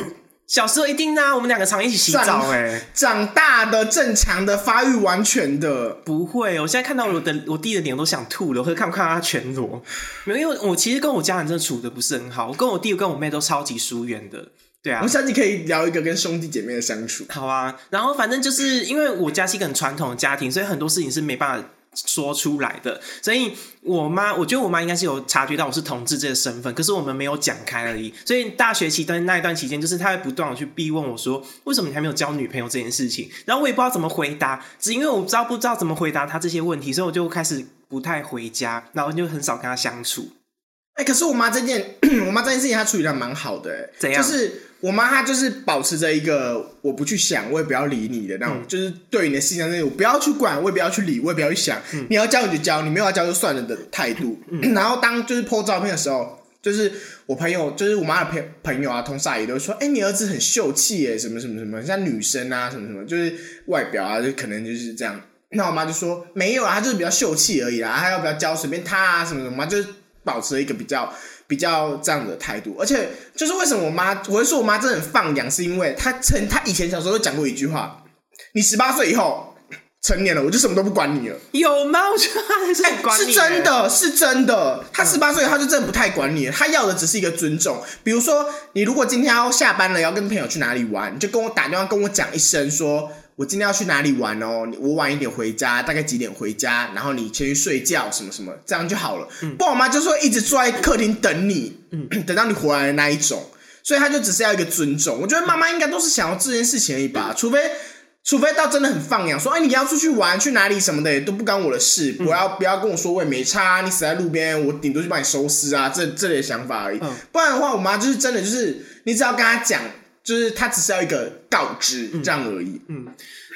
小时候一定啊，我们两个常一起洗澡哎。长大的正常的发育完全的不会，我现在看到我的我弟的脸都想吐了。我看不看到他全裸？没有，因为我其实跟我家人真的处的不是很好，我跟我弟跟我妹都超级疏远的。对啊，我想你可以聊一个跟兄弟姐妹的相处。好啊，然后反正就是因为我家是一个很传统的家庭，所以很多事情是没办法。说出来的，所以我妈，我觉得我妈应该是有察觉到我是同志这个身份，可是我们没有讲开而已。所以大学期间那一段期间，就是她会不断的去逼问我说，为什么你还没有交女朋友这件事情？然后我也不知道怎么回答，只因为我不知道不知道怎么回答她这些问题，所以我就开始不太回家，然后就很少跟她相处。哎，可是我妈这件，我妈这件事情她处理的蛮好的，怎样？就是。我妈她就是保持着一个我不去想，我也不要理你的那种，就是对你的信仰那种，我不要去管，我也不要去理，我也不要去想，你要教你就教，你没有要教就算了的态度。然后当就是 po 照片的时候，就是我朋友，就是我妈的朋朋友啊，同事阿姨都说，哎，你儿子很秀气耶，什么什么什么，像女生啊，什么什么，就是外表啊，就可能就是这样。那我妈就说没有啊，他就是比较秀气而已啦，他要不要教随便他啊，什么什么，就是保持了一个比较。比较这样的态度，而且就是为什么我妈我会说我妈真的很放养，是因为她曾她以前小时候讲过一句话：你十八岁以后 成年了，我就什么都不管你了。有吗？我觉得她还是很管你。是真的，是真的。她十八岁，她就真的不太管你了。她要的只是一个尊重。比如说，你如果今天要下班了，要跟朋友去哪里玩，你就跟我打电话跟我讲一声说。我今天要去哪里玩哦？我晚一点回家，大概几点回家？然后你先去睡觉，什么什么，这样就好了。不然，我妈就说一直坐在客厅等你，等到你回来的那一种。所以她就只是要一个尊重。我觉得妈妈应该都是想要这件事情而已吧。除非，除非到真的很放养，说哎你要出去玩去哪里什么的都不干我的事，不要不要跟我说我也没差，你死在路边，我顶多就帮你收尸啊，这这类想法而已。不然的话，我妈就是真的就是你只要跟她讲。就是他只是要一个告知这样而已。嗯，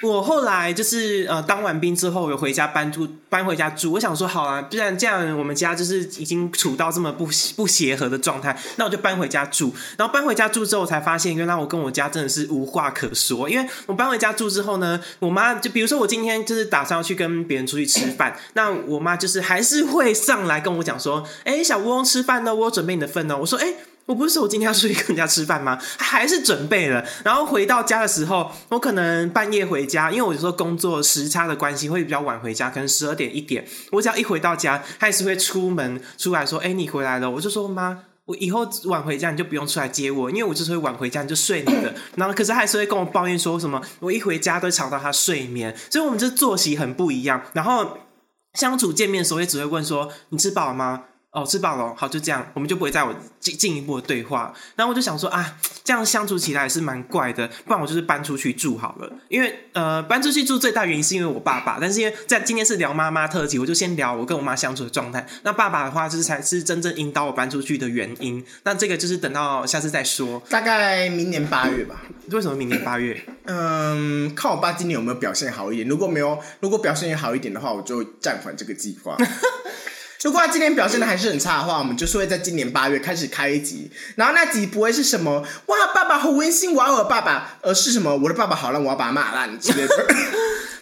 我后来就是呃当完兵之后，有回家搬住搬回家住。我想说，好啊，既然这样，我们家就是已经处到这么不不协和的状态，那我就搬回家住。然后搬回家住之后，才发现原来我跟我家真的是无话可说。因为我搬回家住之后呢，我妈就比如说我今天就是打算要去跟别人出去吃饭，那我妈就是还是会上来跟我讲说：“哎，小翁吃饭呢，我准备你的份呢。”我说：“哎。”我不是说我今天要出去跟人家吃饭吗？还是准备了，然后回到家的时候，我可能半夜回家，因为我有时候工作时差的关系会比较晚回家，可能十二点一点。我只要一回到家，他也是会出门出来说：“哎，你回来了。”我就说：“妈，我以后晚回家你就不用出来接我，因为我就是会晚回家你就睡你的。”然后可是还是会跟我抱怨说什么：“我一回家都吵到他睡眠。”所以，我们这作息很不一样。然后相处见面的时候也只会问说：“你吃饱了吗？”哦，吃饱了，好，就这样，我们就不会再有进进一步的对话。然后我就想说啊，这样相处起来也是蛮怪的，不然我就是搬出去住好了。因为呃，搬出去住最大原因是因为我爸爸，但是因为在今天是聊妈妈特辑，我就先聊我跟我妈相处的状态。那爸爸的话，就是才是真正引导我搬出去的原因。那这个就是等到下次再说，大概明年八月吧。为什么明年八月？嗯，看我爸今年有没有表现好一点。如果没有，如果表现也好一点的话，我就暂缓这个计划。如果他今年表现的还是很差的话，我们就是会在今年八月开始开一集，然后那集不会是什么哇，爸爸好温馨，我要我爸爸，而是什么我的爸爸好让我要把他骂烂之类的。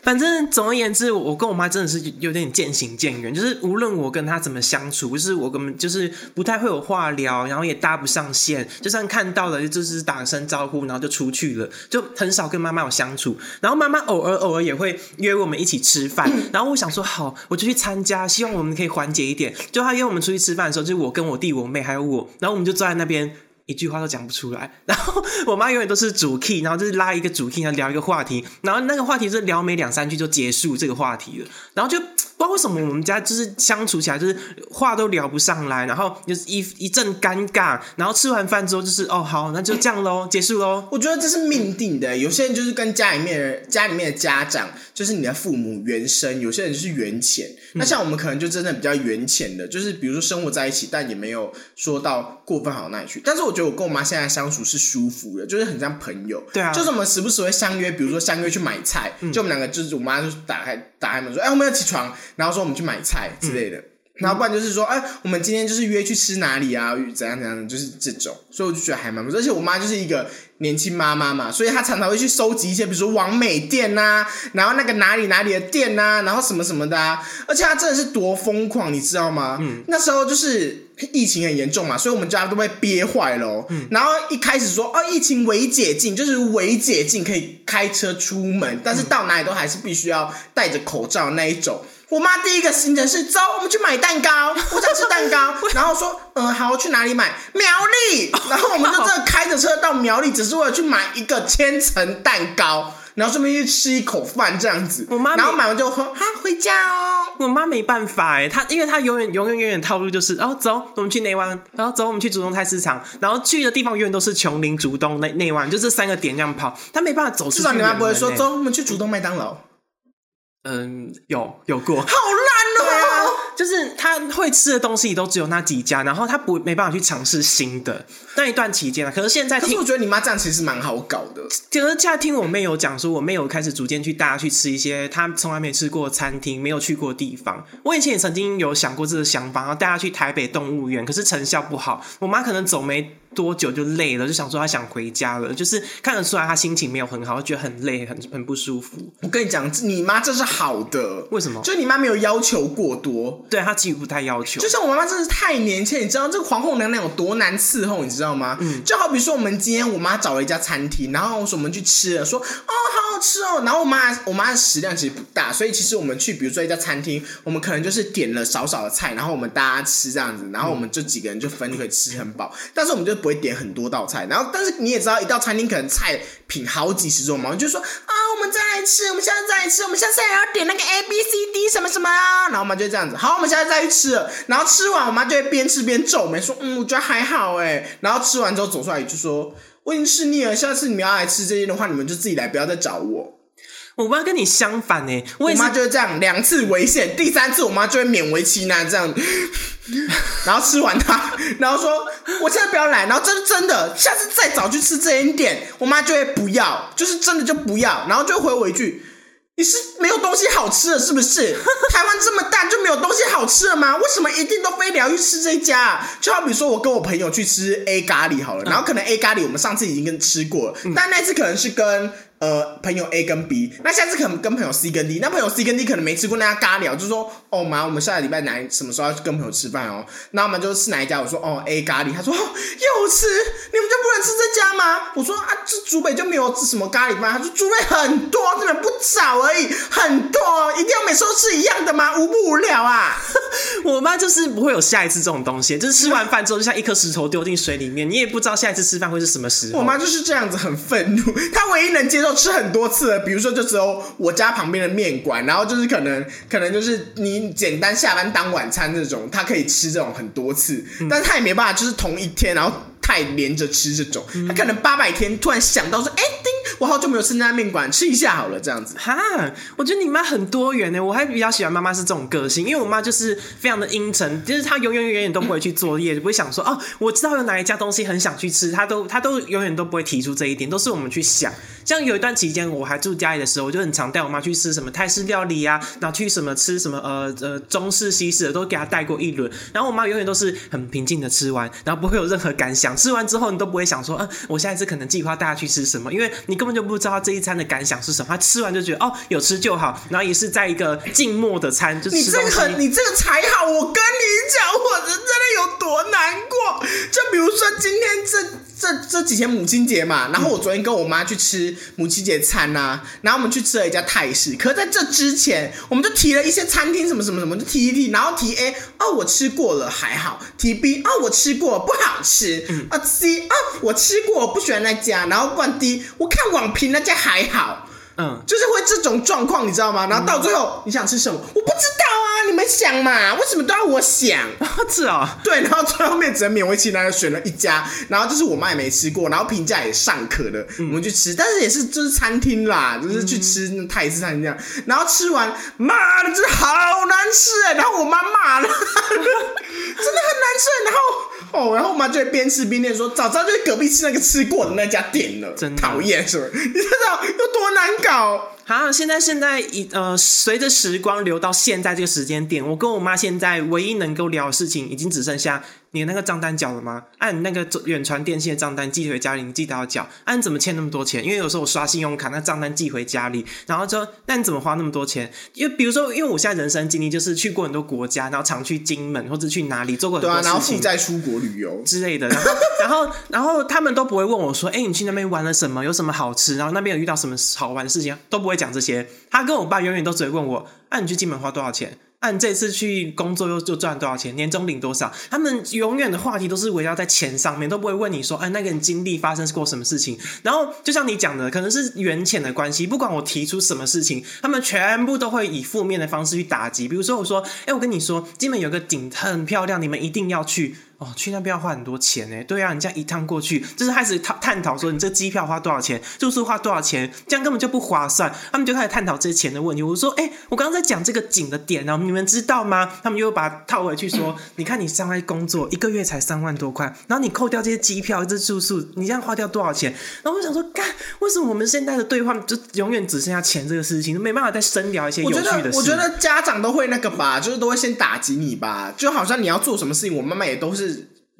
反正总而言之，我跟我妈真的是有点渐行渐远。就是无论我跟她怎么相处，就是我根本就是不太会有话聊，然后也搭不上线。就算看到了，就是打声招呼，然后就出去了，就很少跟妈妈有相处。然后妈妈偶尔偶尔也会约我们一起吃饭。然后我想说，好，我就去参加，希望我们可以缓解一点。就她约我们出去吃饭的时候，就我跟我弟、我妹还有我，然后我们就坐在那边。一句话都讲不出来，然后我妈永远都是主 key，然后就是拉一个主 key，然后聊一个话题，然后那个话题是聊没两三句就结束这个话题了，然后就不知道为什么我们家就是相处起来就是话都聊不上来，然后就是一一阵尴尬，然后吃完饭之后就是哦好，那就这样喽，结束喽。我觉得这是命定的，有些人就是跟家里面人家里面的家长就是你的父母原生，有些人就是缘浅。那像我们可能就真的比较缘浅的，就是比如说生活在一起，但也没有说到过分好那里去。但是我觉得我跟我妈现在相处是舒服的，就是很像朋友。对啊就是我们时不时会相约，比如说相约去买菜，就我们两个就是我妈就打开打开门说，哎，我们要起床，然后说我们去买菜之类的。然后不然就是说，哎，我们今天就是约去吃哪里啊？怎样怎样的，就是这种，所以我就觉得还蛮不错。而且我妈就是一个年轻妈妈嘛，所以她常常会去收集一些，比如说王美店呐、然后那个哪里哪里的店呐、然后什么什么的啊。而且她真的是多疯狂，你知道吗？嗯，那时候就是疫情很严重嘛，所以我们家都被憋坏了、哦。嗯，然后一开始说，哦，疫情微解禁，就是微解禁可以开车出门，但是到哪里都还是必须要戴着口罩那一种。我妈第一个行程是走，我们去买蛋糕，我想吃蛋糕，然后说，嗯、好，去哪里买？苗栗，然后我们就真的开着车到苗栗，只是为了去买一个千层蛋糕，然后顺便去吃一口饭这样子。我妈然后买完就说，哈，回家哦。我妈没办法哎，她因为她永远永远永远套路就是，哦走，我们去内湾，然后走，我们去竹东菜市场，然后去的地方永远都是琼林、竹东、内内湾，就这三个点这样跑，她没办法走出去。至少你妈不会说，走，，我们去主动麦当劳。嗯，有有过，好烂哦、就是他会吃的东西都只有那几家，然后他不没办法去尝试新的那一段期间啊。可是现在听可是我觉得你妈这样其实蛮好搞的。可是现在听我妹有讲说，我妹有开始逐渐去带她去吃一些她从来没吃过的餐厅、没有去过的地方。我以前也曾经有想过这个想法，然后带她去台北动物园，可是成效不好。我妈可能走没多久就累了，就想说他想回家了，就是看得出来他心情没有很好，觉得很累、很很不舒服。我跟你讲，你妈这是好的。为什么？就你妈没有要求过多，对她几乎不太要求就。像我妈妈真是太年轻，你知道这个皇后娘娘有多难伺候，你知道吗？嗯，就好比说我们今天我妈找了一家餐厅，然后说我们去吃了，说哦好好吃哦，然后我妈我妈的食量其实不大，所以其实我们去比如说一家餐厅，我们可能就是点了少少的菜，然后我们大家吃这样子，然后我们就几个人就分就可以吃很饱，但是我们就不会点很多道菜，然后但是你也知道一道餐厅可能菜品好几十种嘛，就说啊我们再来吃，我们下次再来吃，我们下次还要点那个 A B C D 什么什么啊，然后我妈就这样子，好，我们下次再去吃，然后吃完我妈就会边吃。边皱眉说，嗯，我觉得还好哎，然后吃完之后走出来就说，我已经吃腻了，下次你们要来吃这些的话，你们就自己来，不要再找我。我妈跟你相反呢，我我妈就是这样，两次危险，第三次我妈就会勉为其难这样，然后吃完它，然后说我现在不要来，然后真真的下次再找去吃这间店，我妈就会不要，就是真的就不要，然后就回我一句。你是没有东西好吃了是不是？台湾这么大就没有东西好吃了吗？为什么一定都非得要去吃这一家、啊？就好比说我跟我朋友去吃 A 咖喱好了，然后可能 A 咖喱我们上次已经跟吃过了，但那次可能是跟呃朋友 A 跟 B，那下次可能跟朋友 C 跟 D，那朋友 C 跟 D 可能没吃过那家咖喱，我就说哦妈，我们下个礼拜哪什么时候要跟朋友吃饭哦？那我们就吃哪一家？我说哦 A 咖喱，他说哦又吃，你们就不能吃这家吗？我说啊这竹北就没有什么咖喱饭，他说竹北很多，真的不少而已，很多，一定要每次都吃一样的吗？无不无聊啊？我妈就是不会有下一次这种东西，就是吃完饭之后就像一颗石头丢进水里面，你也不知道下一次吃饭会是什么时候。我妈就是这样子，很愤怒。她唯一能接受吃很多次的，比如说就只有我家旁边的面馆，然后就是可能可能就是你简单下班当晚餐这种，他可以吃这种很多次，但是他也没办法，就是同一天然后太连着吃这种，他可能八百天突然想到说，哎、叮，我好久没有吃那家面馆，吃一下好了，这样子。哈，我觉得你妈很多元呢，我还比较喜欢妈妈是这种个性，因为我妈就是非常的阴沉，就是她永远永远都不会去作业，不会想说哦，我知道有哪一家东西很想去吃，她都她都永远都不会提出这一点，都是我们去想。像有一段期间我还住家里的时候，我就很常带我妈去吃什么泰式料理啊，然后去什么吃什么呃呃中式西式的，都给她带过一轮。然后我妈永远都是很平静的吃完，然后不会有任何感想。吃完之后你都不会想说，嗯、我下一次可能计划带他去吃什么，因为你根本就不知道这一餐的感想是什么。他吃完就觉得哦有吃就好，然后也是在一个静默的餐，就你吃东西。这个很，你这个才好。我跟你讲，我真的有多难过。就比如说今天这这这几天母亲节嘛，然后我昨天跟我妈去吃母亲节餐呐、然后我们去吃了一家泰式。可是在这之前，我们就提了一些餐厅什么什么什么，就提一提，然后提 A 哦我吃过了还好，提 B 哦我吃过不好吃，啊 C 啊我吃过我不喜欢那家，然后冠 D 我看网评那家还好。嗯，就是会这种状况，你知道吗？然后到最后，你想吃什么？我不知道啊，你们想嘛？为什么都要我想？是啊，对，然后最后面只能勉为其难的选了一家，然后就是我妈也没吃过，然后评价也尚可的，我们去吃，但是也是就是餐厅啦，就是去吃那泰式餐厅这样，然后吃完，妈的，真的好难吃哎，然后我妈骂了，真的很难吃，然后哦，然后我妈就会边吃边念说，早知道就在隔壁吃那个吃过的那家店了，真讨厌是不是？你知道有多难搞？好，现在现在一呃，随着时光流到现在这个时间点，我跟我妈现在唯一能够聊的事情，已经只剩下你那个账单缴了吗？按、你那个远传电信的账单寄回家里，你记得要缴。按、你怎么欠那么多钱？因为有时候我刷信用卡，那账单寄回家里，然后就那你怎么花那么多钱？因为比如说，因为我现在人生经历就是去过很多国家，然后常去金门或者去哪里做过很对啊，然后多事情。负债出国旅游，之类的，然后，然后，然后他们都不会问我说：“哎、你去那边玩了什么？有什么好吃？然后那边有遇到什么好玩的事情？”都不会讲这些。他跟我爸永远都只会问我：“啊，你去金门花多少钱？按，这次去工作又就赚多少钱？年终领多少？”他们永远的话题都是围绕在钱上面，都不会问你说：“哎、那个人经历发生过什么事情？”然后就像你讲的，可能是缘浅的关系，不管我提出什么事情，他们全部都会以负面的方式去打击。比如说，我说：“哎、我跟你说，金门有个景很漂亮，你们一定要去。”哦，去那边要花很多钱呢。对啊，你这样一趟过去，就是开始探探讨说你这机票花多少钱，住宿花多少钱，这样根本就不划算。他们就开始探讨这些钱的问题。我说，哎、我刚刚在讲这个景的点呢，你们知道吗？他们又把它套回去说，你看你上来工作一个月才三万多块，然后你扣掉这些机票、这住宿，你这样花掉多少钱？然后我想说，干，为什么我们现在的对话就永远只剩下钱这个事情，没办法再深聊一些有趣的事？得，我觉得家长都会那个吧，就是都会先打击你吧，就好像你要做什么事情，我妈妈也都是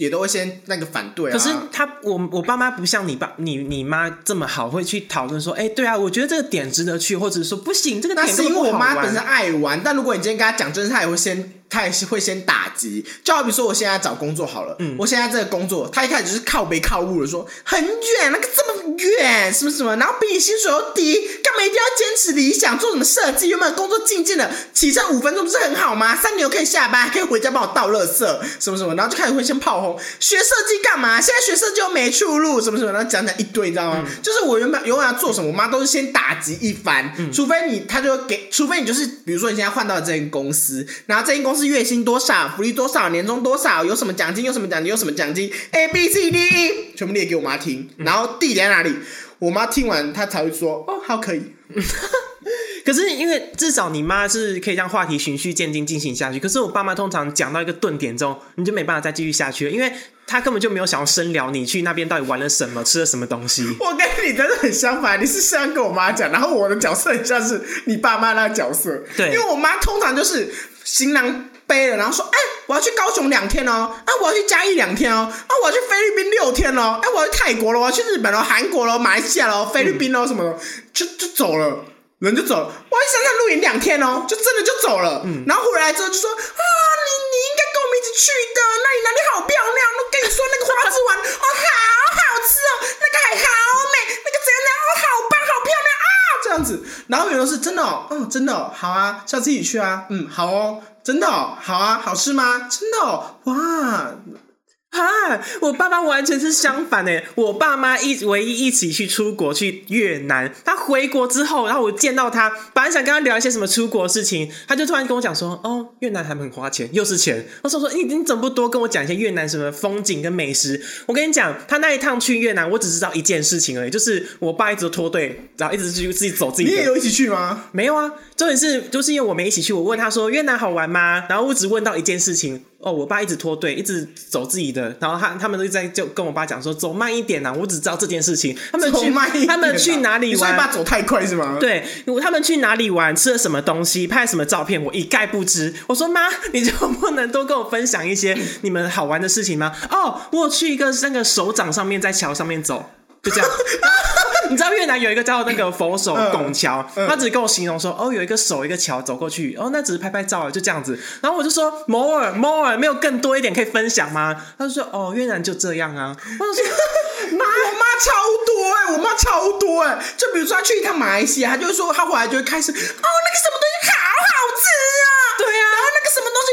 也都会先那个反对啊。可是他，我我爸妈不像你爸、你你妈这么好，会去讨论说，哎、对啊，我觉得这个点值得去，或者是说不行，这个那点是因为我妈本身爱玩，但如果你今天跟她讲真事，她也会先，她也是会先打击。就好比说，我现在找工作好了，嗯我现在这个工作，他一开始就是靠北靠物的说很远，那个这么远，什么什么，然后比你薪水又低，干嘛一定要坚持理想？做什么设计？原本工作静静的，骑车五分钟不是很好吗？三年我可以下班，还可以回家帮我倒垃圾，什么什么，然后就开始会先炮轰，学设计干嘛？现在学设计又没出路，什么什么，然后讲讲一堆，你知道吗？就是我原本永远要做什么，我妈都是先打击一番，除非你，她就会给，除非你就是，比如说你现在换到了这间公司，然后这间公司月薪多少，福利多少，年终多少，有什么奖金，有什么奖金，有什么奖金，A B C D E 全部列给我妈听，然后地点在哪里，我妈听完她才会说，哦，好，可以。可是因为至少你妈是可以让话题循序渐进进行下去，可是我爸妈通常讲到一个顿点之后，你就没办法再继续下去了，因为他根本就没有想要深聊你去那边到底玩了什么，吃了什么东西。我跟你真的很相反，你是这样跟我妈讲，然后我的角色很像是你爸妈那个角色。对因为我妈通常就是行囊背了，然后说：“哎，我要去高雄两天哦，啊，我要去嘉义两天哦，啊，我要去菲律宾六天哦，哎，我要去泰国了，我要去日本了、韩国了、马来西亚了、菲律宾了什么的，就就走了。”人就走了，我去山上露营两天哦，就真的就走了。嗯然后回来之后就说啊，你你应该跟我们一起去的，那里哪里好漂亮？我跟你说那个花枝丸哦，好好吃哦，那个海好美，那个怎样怎样哦，好棒，好漂亮样子。然后有人是真的哦，嗯，真的哦，好啊，下次一起去啊，嗯，好哦，真的哦，好啊，好吃吗？真的哦，哇，啊！我爸爸完全是相反诶，我爸妈一唯一一起去出国去越南，他回国之后，然后我见到他，本来想跟他聊一些什么出国事情，他就突然跟我讲说：“哦，越南还很花钱，又是钱。”我说：“说你你怎么不多跟我讲一些越南什么风景跟美食？”我跟你讲，他那一趟去越南，我只知道一件事情而已，就是我爸一直都脱队，然后一直去自己走自己的。你也有一起去吗？没有啊，重点是就是因为我没一起去，我问他说越南好玩吗？然后我只问到一件事情，哦，我爸一直拖队，一直走自己的，然后他他们都在就跟我爸讲说走慢一点呐、我只知道这件事情。他们去他们去哪里你说你？爸走太快是吗？，对，他们去哪里玩，吃了什么东西，拍了什么照片，我一概不知。我说妈，你就不能多跟我分享一些你们好玩的事情吗？哦，我有去一个那个手掌上面在桥上面走，就这样。你知道越南有一个叫那个佛手拱桥，嗯他只跟我形容说，哦，有一个手一个桥走过去，哦，那只是拍拍照，就这样子。然后我就说摩尔摩尔没有更多一点可以分享吗？他就说，哦，越南就这样啊。我就说，妈，我妈超多哎、我妈超多哎、就比如说她去一趟马来西亚，她就会说她回来就会开始，哦，那个什么东西好好吃啊，对啊然后那个什么东西，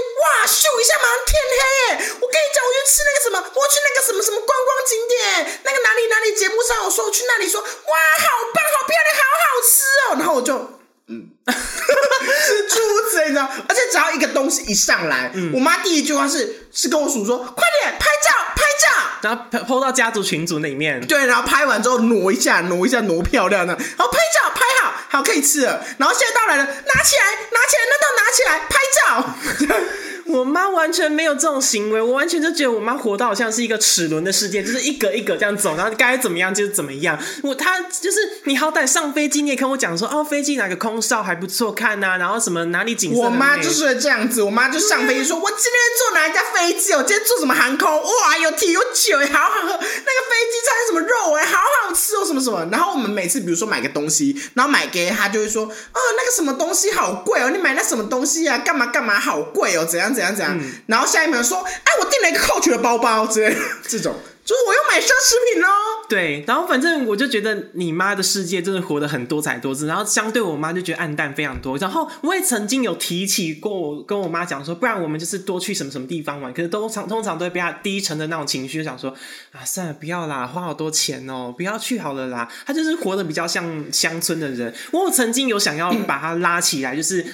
哇，咻一下马上天黑哎、我跟你讲，我去吃那个什么，我去那个什么什么观光景点，那个哪里哪里节目上有说我去那里说，哇，好棒，好漂亮，好好吃哦，然后我就嗯，是诸如此类，你知道？而且只要一个东西一上来，我妈第一句话是是跟我数说，快点拍照拍照。然后 PO 到家族群组里面，对，然后拍完之后挪一下，挪一下，挪漂亮的，然后拍照拍好，好可以吃了。然后现在到来了，拿起来，拿起来，那都拿起来拍照。我妈完全没有这种行为，我完全就觉得我妈活到好像是一个齿轮的世界，就是一格一格这样走，然后该怎么样就是怎么样。我她就是你好歹上飞机，你也跟我讲说哦，飞机哪个空少还不错看呐、然后什么哪里景色我。妈就是会这样子，我妈就上飞机说，我今天坐哪一架飞机哦，我今天坐什么航空，哇，有甜有酒，好好喝，那个飞机餐什么肉哎，好好吃哦，什么什么。然后我们每次比如说买个东西，然后买给她，就会说，哦，那个什么东西好贵哦，你买那什么东西啊，干嘛干嘛好贵哦，怎样怎样怎样怎样。然后下一秒说，哎，我订了一个 Coach 的包包之类的，这种就是我又买奢侈品喽。对，然后反正我就觉得你妈的世界真的活得很多彩多姿，然后相对我妈就觉得暗淡非常多。然后我也曾经有提起过，跟我妈讲说，不然我们就是多去什么什么地方玩，可是都常通常都会被她低沉的那种情绪，就想说啊，算了，不要啦，花好多钱哦，不要去好了啦。她就是活得比较像乡村的人。我有曾经有想要把她拉起来，就是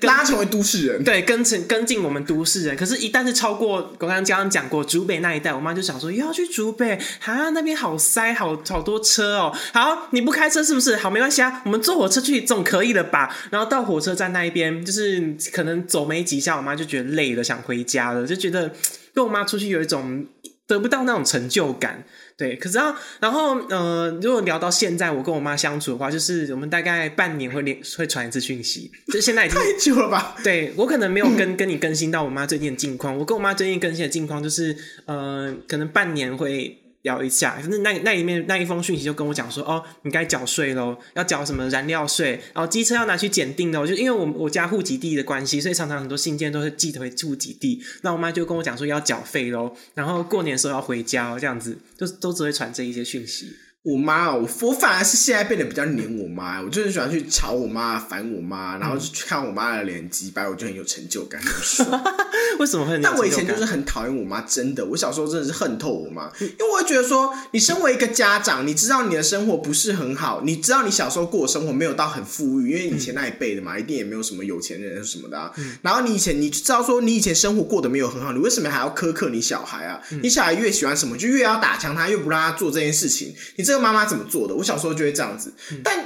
拉成为都市人，对，跟成跟进我们都市人，可是，一旦是超过我刚刚刚刚讲过竹北那一带，我妈就想说又要去竹北，啊，那边好塞，好好多车哦。好，你不开车是不是？好，没关系啊，我们坐火车去总可以了吧？然后到火车站那一边，就是可能走没几下，我妈就觉得累了，想回家了，就觉得跟我妈出去有一种得不到那种成就感。对，可是啊，然后，呃，如果聊到现在，我跟我妈相处的话，就是我们大概半年会连会传一次讯息，就现在已经太久了吧？对我可能没有跟跟你更新到我妈最近的近况，我跟我妈最近更新的近况就是，呃，可能半年会聊一下，反正那那里面那一封讯息就跟我讲说，哦，你该缴税喽，要缴什么燃料税，然后机车要拿去检定的，就因为我我家户籍地的关系，所以常常很多信件都是寄回户籍地，那我妈就跟我讲说要缴费喽，然后过年的时候要回家，这样子，就都只会传这一些讯息。我妈哦，我我反而是现在变得比较黏我妈，我就很喜欢去吵我妈、烦我妈，然后去看我妈的脸击败，我就很有成就感。为什么会但我以前就是很讨厌我妈，真的，我小时候真的是恨透我妈，因为我会觉得说，你身为一个家长，你知道你的生活不是很好，你知道你小时候过的生活没有到很富裕，因为以前那一辈的嘛，一定也没有什么有钱人什么的、啊。然后你以前你知道说你以前生活过得没有很好，你为什么还要苛刻你小孩啊？你小孩越喜欢什么，就越要打枪他，越不让他做这件事情。你这个妈妈怎么做的？我小时候就会这样子，但。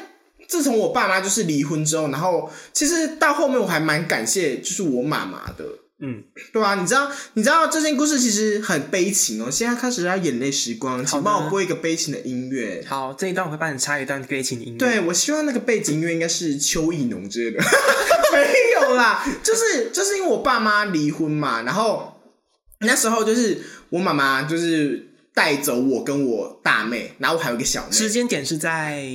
自从我爸妈就是离婚之后，然后其实到后面我还蛮感谢，就是我妈妈的，嗯，对啊，你知道，你知道这件故事其实很悲情哦。现在开始要眼泪时光，请帮我播一个悲情的音乐。好，这一段我会帮你插一段悲情的音乐。对，我希望那个背景音乐应该是邱意浓之类的，没有啦，就是就是因为我爸妈离婚嘛，然后那时候就是我妈妈就是带走我跟我大妹，然后我还有一个小妹，时间点是在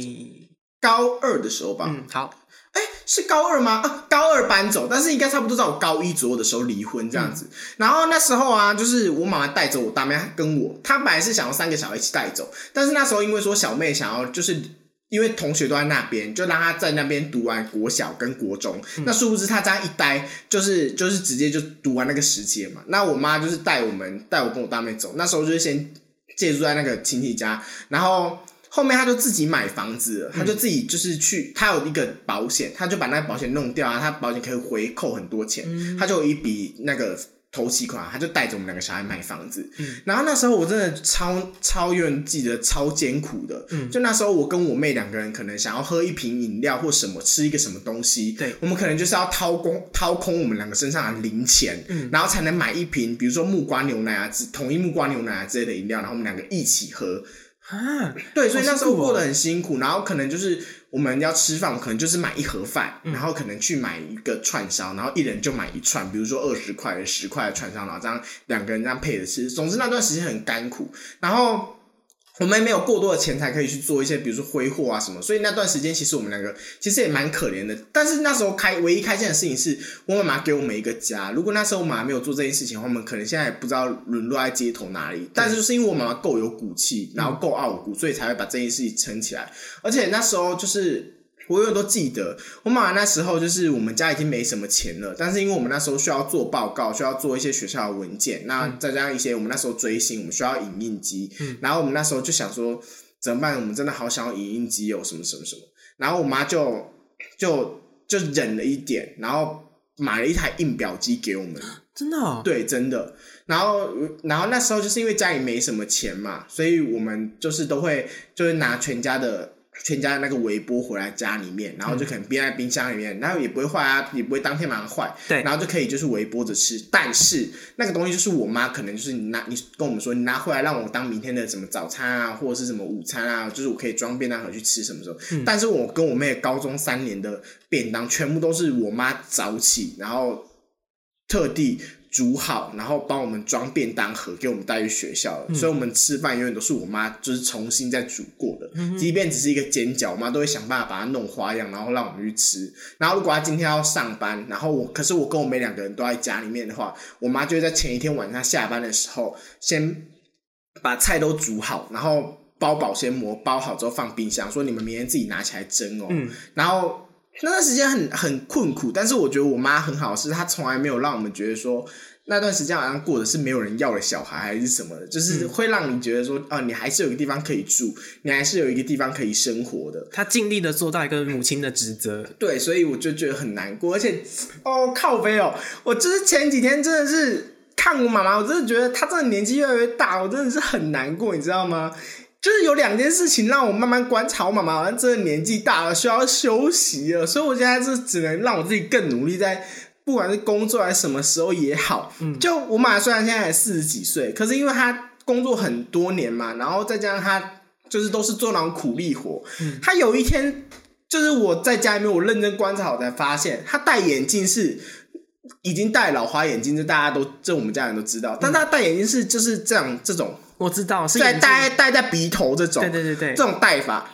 高二的时候吧，嗯，好，哎，是高二吗？啊，高二搬走，但是应该差不多在我高一左右的时候离婚这样子。然后那时候啊，就是我妈妈带走我大妹跟我，她本来是想要三个小孩一起带走，但是那时候因为说小妹想要就是。因为同学都在那边，就让她在那边读完国小跟国中。那殊不知她这样一待，就是就是直接就读完那个时期了嘛。那我妈就是带我们带我跟我大妹走，那时候就是先借住在那个亲戚家，然后后面他就自己买房子了，他就自己就是去，他有一个保险，他就把那个保险弄掉啊，他保险可以回扣很多钱，他就有一笔那个。头期款，他就带着我们两个小孩买房子，嗯。然后那时候我真的超超永远记得超艰苦的，嗯。就那时候我跟我妹两个人可能想要喝一瓶饮料或什么，吃一个什么东西，对。我们可能就是要掏空掏空我们两个身上的零钱，嗯。然后才能买一瓶，比如说木瓜牛奶啊，之统一木瓜牛奶啊之类的饮料，然后我们两个一起喝，啊，对，所以那时候过得很辛苦，然后可能就是我们要吃饭，可能就是买一盒饭，嗯然后可能去买一个串烧，然后一人就买一串，比如说二十块、十块的串烧，然后这样两个人这样配着吃。总之那段时间很干苦，然后。我们也没有过多的钱才可以去做一些，比如说挥霍啊什么，所以那段时间其实我们两个其实也蛮可怜的。但是那时候开唯一开心的事情是我妈妈给我们一个家。如果那时候我妈妈没有做这件事情的话，我们可能现在也不知道沦落在街头哪里。但是就是因为我妈妈够有骨气，然后够傲骨，所以才会把这件事情撑起来。而且那时候就是。我永远都记得，我妈妈那时候就是我们家已经没什么钱了，但是因为我们那时候需要做报告，需要做一些学校的文件，那再加上一些我们那时候追星，我们需要影印机，然后我们那时候就想说怎么办？我们真的好想要影印机哦，什么什么什么。然后我妈就就就忍了一点，然后买了一台印表机给我们。真的、哦，对，真的。然后，然后那时候就是因为家里没什么钱嘛，所以我们就是都会就是拿全家的全家的那个微波回来家里面，然后就可能冰在冰箱里面，然后也不会坏啊，也不会当天马上坏，对然后就可以就是微波着吃。但是那个东西就是我妈可能就是你拿你跟我们说你拿回来让我当明天的什么早餐啊，或者是什么午餐啊，就是我可以装便当盒去吃什么时候。但是我跟我妹高中三年的便当全部都是我妈早起，然后特地煮好，然后帮我们装便当盒给我们带去学校的。所以我们吃饭永远都是我妈就是重新再煮过的，即便只是一个煎饺，我妈都会想办法把它弄花样，然后让我们去吃。然后如果她今天要上班，然后我可是我跟我妹两个人都在家里面的话，我妈就会在前一天晚上下班的时候先把菜都煮好，然后包保鲜膜包好之后放冰箱，说你们明天自己拿起来蒸哦。嗯然后那段时间很很困苦，但是我觉得我妈很好，是她从来没有让我们觉得说那段时间好像过的是没有人要的小孩还是什么的，就是会让你觉得说，哦、你还是有一个地方可以住，你还是有一个地方可以生活的。她尽力的做到一个母亲的职责。对，所以我就觉得很难过，而且哦靠背哦，我就是前几天真的是看我妈妈，我真的觉得她真的年纪越来越大，我真的是很难过，你知道吗？就是有两件事情让我慢慢观察，我妈妈好像真的年纪大了，需要休息了，所以我现在是只能让我自己更努力在。不管是工作还是什么时候也好，就我妈虽然现在才四十几岁，可是因为她工作很多年嘛，然后再加上她就是都是做那种苦力活，她有一天就是我在家里面，我认真观察，我才发现她戴眼镜是已经戴老花眼镜，这大家都这我们家人都知道。但他戴眼镜是就是这样这种我知道是在眼镜戴戴在鼻头这种，对对对对这种戴法。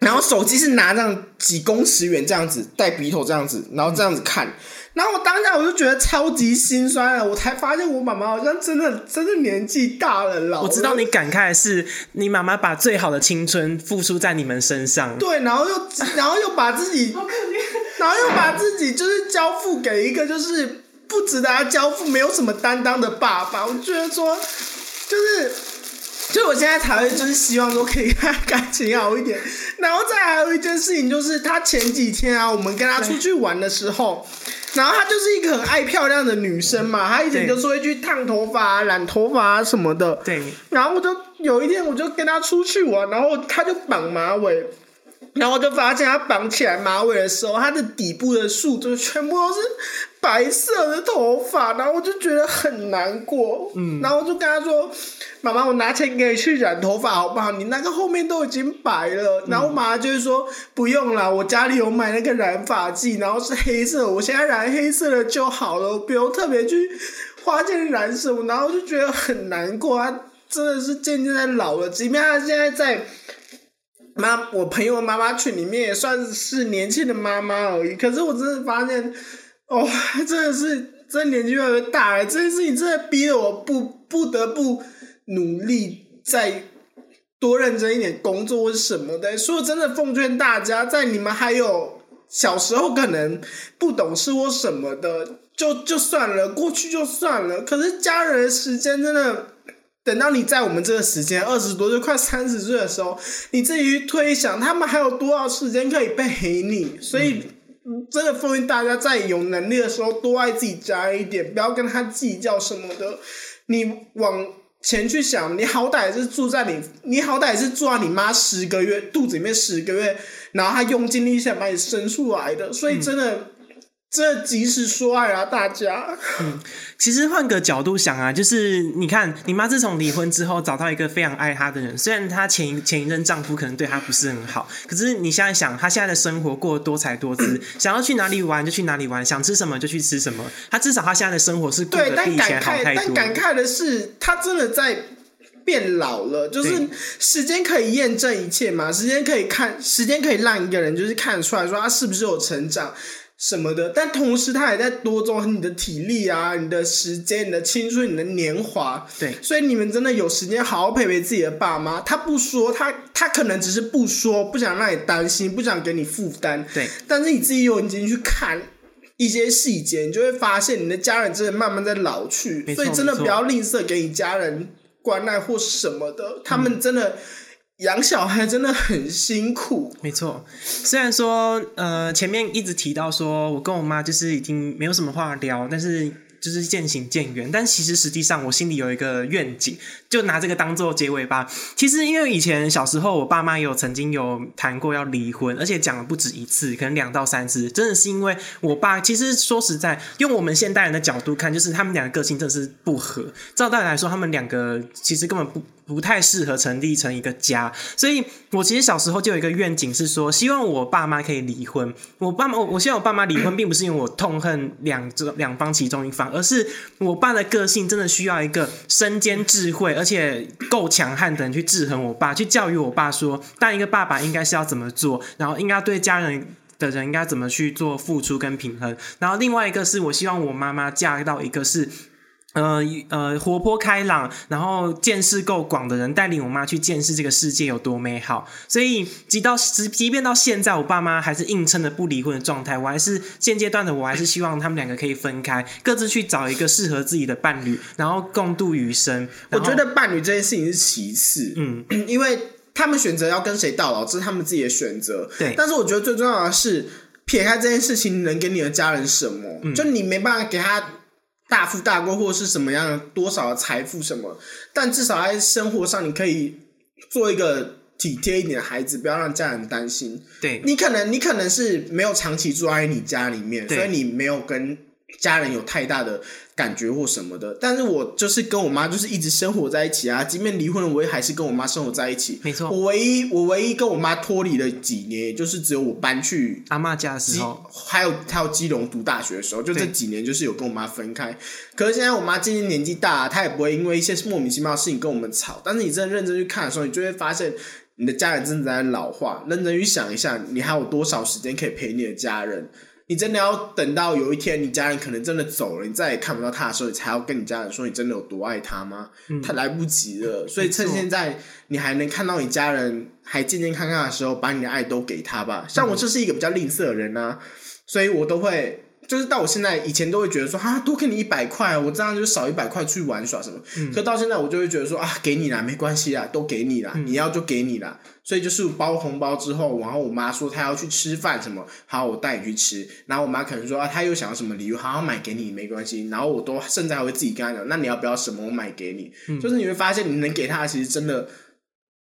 然后手机是拿这样几公尺远这样子戴鼻头这样子，然后这样子看。然后我当下我就觉得超级心酸了，我才发现我妈妈好像真的真的年纪大了，老了。我知道你感慨的是，你妈妈把最好的青春付出在你们身上。对，然后又 然后又把自己，然后又把自己就是交付给一个就是不值得他交付、没有什么担当的爸爸。我觉得说，就是，就我现在才会就是希望说可以跟他感情好一点。然后再还有一件事情就是，他前几天啊，我们跟他出去玩的时候。然后她就是一个很爱漂亮的女生嘛，她以前就是会去烫头发、啊、染头发啊什么的。对，然后我就有一天我就跟他出去玩，然后他就绑马尾，然后我就发现他绑起来马尾的时候，他的底部的竖就全部都是白色的头发，然后我就觉得很难过。嗯，然后我就跟他说：“妈妈，我拿钱给你去染头发好不好？你那个后面都已经白了。”然后我妈妈就会说：“不用啦，我家里有买那个染发剂，然后是黑色，我现在染黑色的就好了，我不用特别去花钱染什么。”然后我就觉得很难过，他真的是渐渐在老了，即便他现在在。妈，我朋友妈妈群里面也算是年轻的妈妈而已。可是我真的发现，哦，真的是真年纪越来越大了，这件事情真的逼得我不不得不努力再多认真一点工作或什么的。所以真的奉劝大家，在你们还有小时候可能不懂事或什么的，就就算了，过去就算了。可是家人的时间真的。等到你在我们这个时间二十多岁、快三十岁的时候，你自己去推想，他们还有多少时间可以陪你？所以，嗯真的奉劝大家，在有能力的时候，多爱自己家人一点，不要跟他计较什么的。你往前去想，你好歹是住在你，你好歹是住在你妈十个月肚子里面十个月，然后她用尽力气想把你生出来的，所以真的。这及时说爱啊，大家！嗯其实换个角度想啊，就是你看，你妈自从离婚之后找到一个非常爱她的人，虽然她前一前一任丈夫可能对她不是很好，可是你现在想，她现在的生活过得多彩多姿，想要去哪里玩就去哪里玩，想吃什么就去吃什么。她至少她现在的生活是过对，得但感比以前好慨，太多。但感慨的是，她真的在变老了。就是对时间可以验证一切嘛，时间可以看，时间可以让一个人就是看出来说他是不是有成长什么的。但同时，他也在夺走你的体力啊，你的时间、你的青春、你的年华。对所以你们真的有时间好好陪陪自己的爸妈。他不说，他他可能只是不说，不想让你担心，不想给你负担。对，但是你自己有眼睛去看一些细节，你就会发现你的家人真的慢慢在老去，所以真的不要吝啬给你家人关爱或什么的，他们真的养小孩真的很辛苦。没错，虽然说呃前面一直提到说我跟我妈就是已经没有什么话聊，但是。就是渐行渐远，但其实实际上我心里有一个愿景，就拿这个当做结尾吧。其实因为以前小时候，我爸妈也有曾经有谈过要离婚，而且讲了不止一次，可能两到三次。真的是因为我爸，其实说实在，用我们现代人的角度看，就是他们两个个性真的是不合。照道理来说，他们两个其实根本不。不太适合成立成一个家，所以我其实小时候就有一个愿景，是说希望我爸妈可以离婚。我爸妈，我希望我爸妈离婚，并不是因为我痛恨两这两方其中一方，而是我爸的个性真的需要一个身兼智慧而且够强悍的人去制衡我爸，去教育我爸说，当一个爸爸应该是要怎么做，然后应该对家人的人应该怎么去做付出跟平衡。然后另外一个是我希望我妈妈嫁到一个是。呃呃，活泼开朗，然后见识够广的人，带领我妈去见识这个世界有多美好。所以，即到即即便到现在，我爸妈还是硬撑着不离婚的状态。我还是现阶段的，我还是希望他们两个可以分开，各自去找一个适合自己的伴侣，然后共度余生。我觉得伴侣这件事情是其次，嗯，因为他们选择要跟谁到老，这是他们自己的选择。对，但是我觉得最重要的是，撇开这件事情，能给你的家人什么？就你没办法给他。大富大贵或者是什么样多少的财富什么，但至少在生活上你可以做一个体贴一点的孩子，不要让家人担心。对你可能你可能是没有长期住在你家里面，所以你没有跟。家人有太大的感觉或什么的，但是我就是跟我妈就是一直生活在一起啊。即便离婚了，我也还是跟我妈生活在一起。没错，我唯一我唯一跟我妈脱离了几年，也就是只有我搬去阿妈家的时候，还有还有基隆读大学的时候，就这几年就是有跟我妈分开。可是现在我妈渐渐年纪大，她也不会因为一些莫名其妙的事情跟我们吵。但是你真的认真去看的时候，你就会发现你的家人真的在老化。认真去想一下，你还有多少时间可以陪你的家人？你真的要等到有一天你家人可能真的走了，你再也看不到他的时候，你才要跟你家人说你真的有多爱他吗？他来不及了。所以趁现在你还能看到你家人还健健康康的时候，把你的爱都给他吧。像我就是一个比较吝啬的人啊，所以我都会。就是到我现在，以前都会觉得说啊，多给你一百块，我这样就少一百块出去玩耍什么。可到现在，我就会觉得说啊，给你啦，没关系啦，都给你啦，你要就给你啦。所以就是包红包之后，然后我妈说她要去吃饭什么，好，我带你去吃。然后我妈可能说啊，她又想要什么礼物，好，好买给你没关系。然后我都甚至还会自己跟她讲，那你要不要什么，我买给你。就是你会发现，你能给她的其实真的。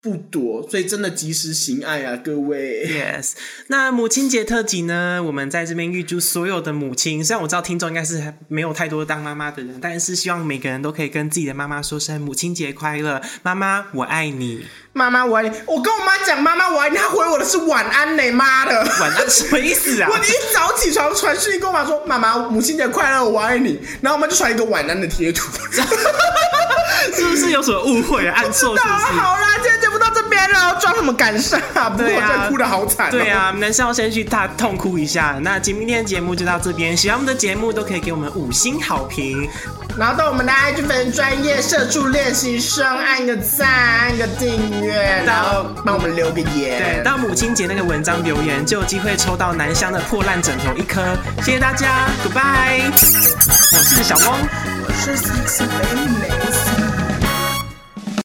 不多，所以真的及时行爱啊，各位。Yes，那母亲节特辑呢？我们在这边预祝所有的母亲。虽然我知道听众应该是没有太多当妈妈的人，但是希望每个人都可以跟自己的妈妈说声母亲节快乐，妈妈我爱你，妈妈我爱你。我跟我妈讲妈妈我爱你，她回我的是晚安呢，妈的，晚安什么意思啊？我一早起床传讯跟我妈说妈妈母亲节快乐，我爱你，然后我妈就传一个晚安的贴图，是不是有什么误会啊？按错是不是？好啦，今天节目到这边了，装什么感伤啊？对啊，哭的好惨。对啊，男生要先去大痛哭一下。那今天的节目就到这边，喜欢我们的节目都可以给我们五星好评，然后到我们的 IG 粉专业社畜练习生按个赞，按个订阅，然后帮我们留个言。对，到母亲节那个文章留言就有机会抽到南香的破烂枕头一颗。谢谢大家，Goodbye。我是小汪，我是 Sexy。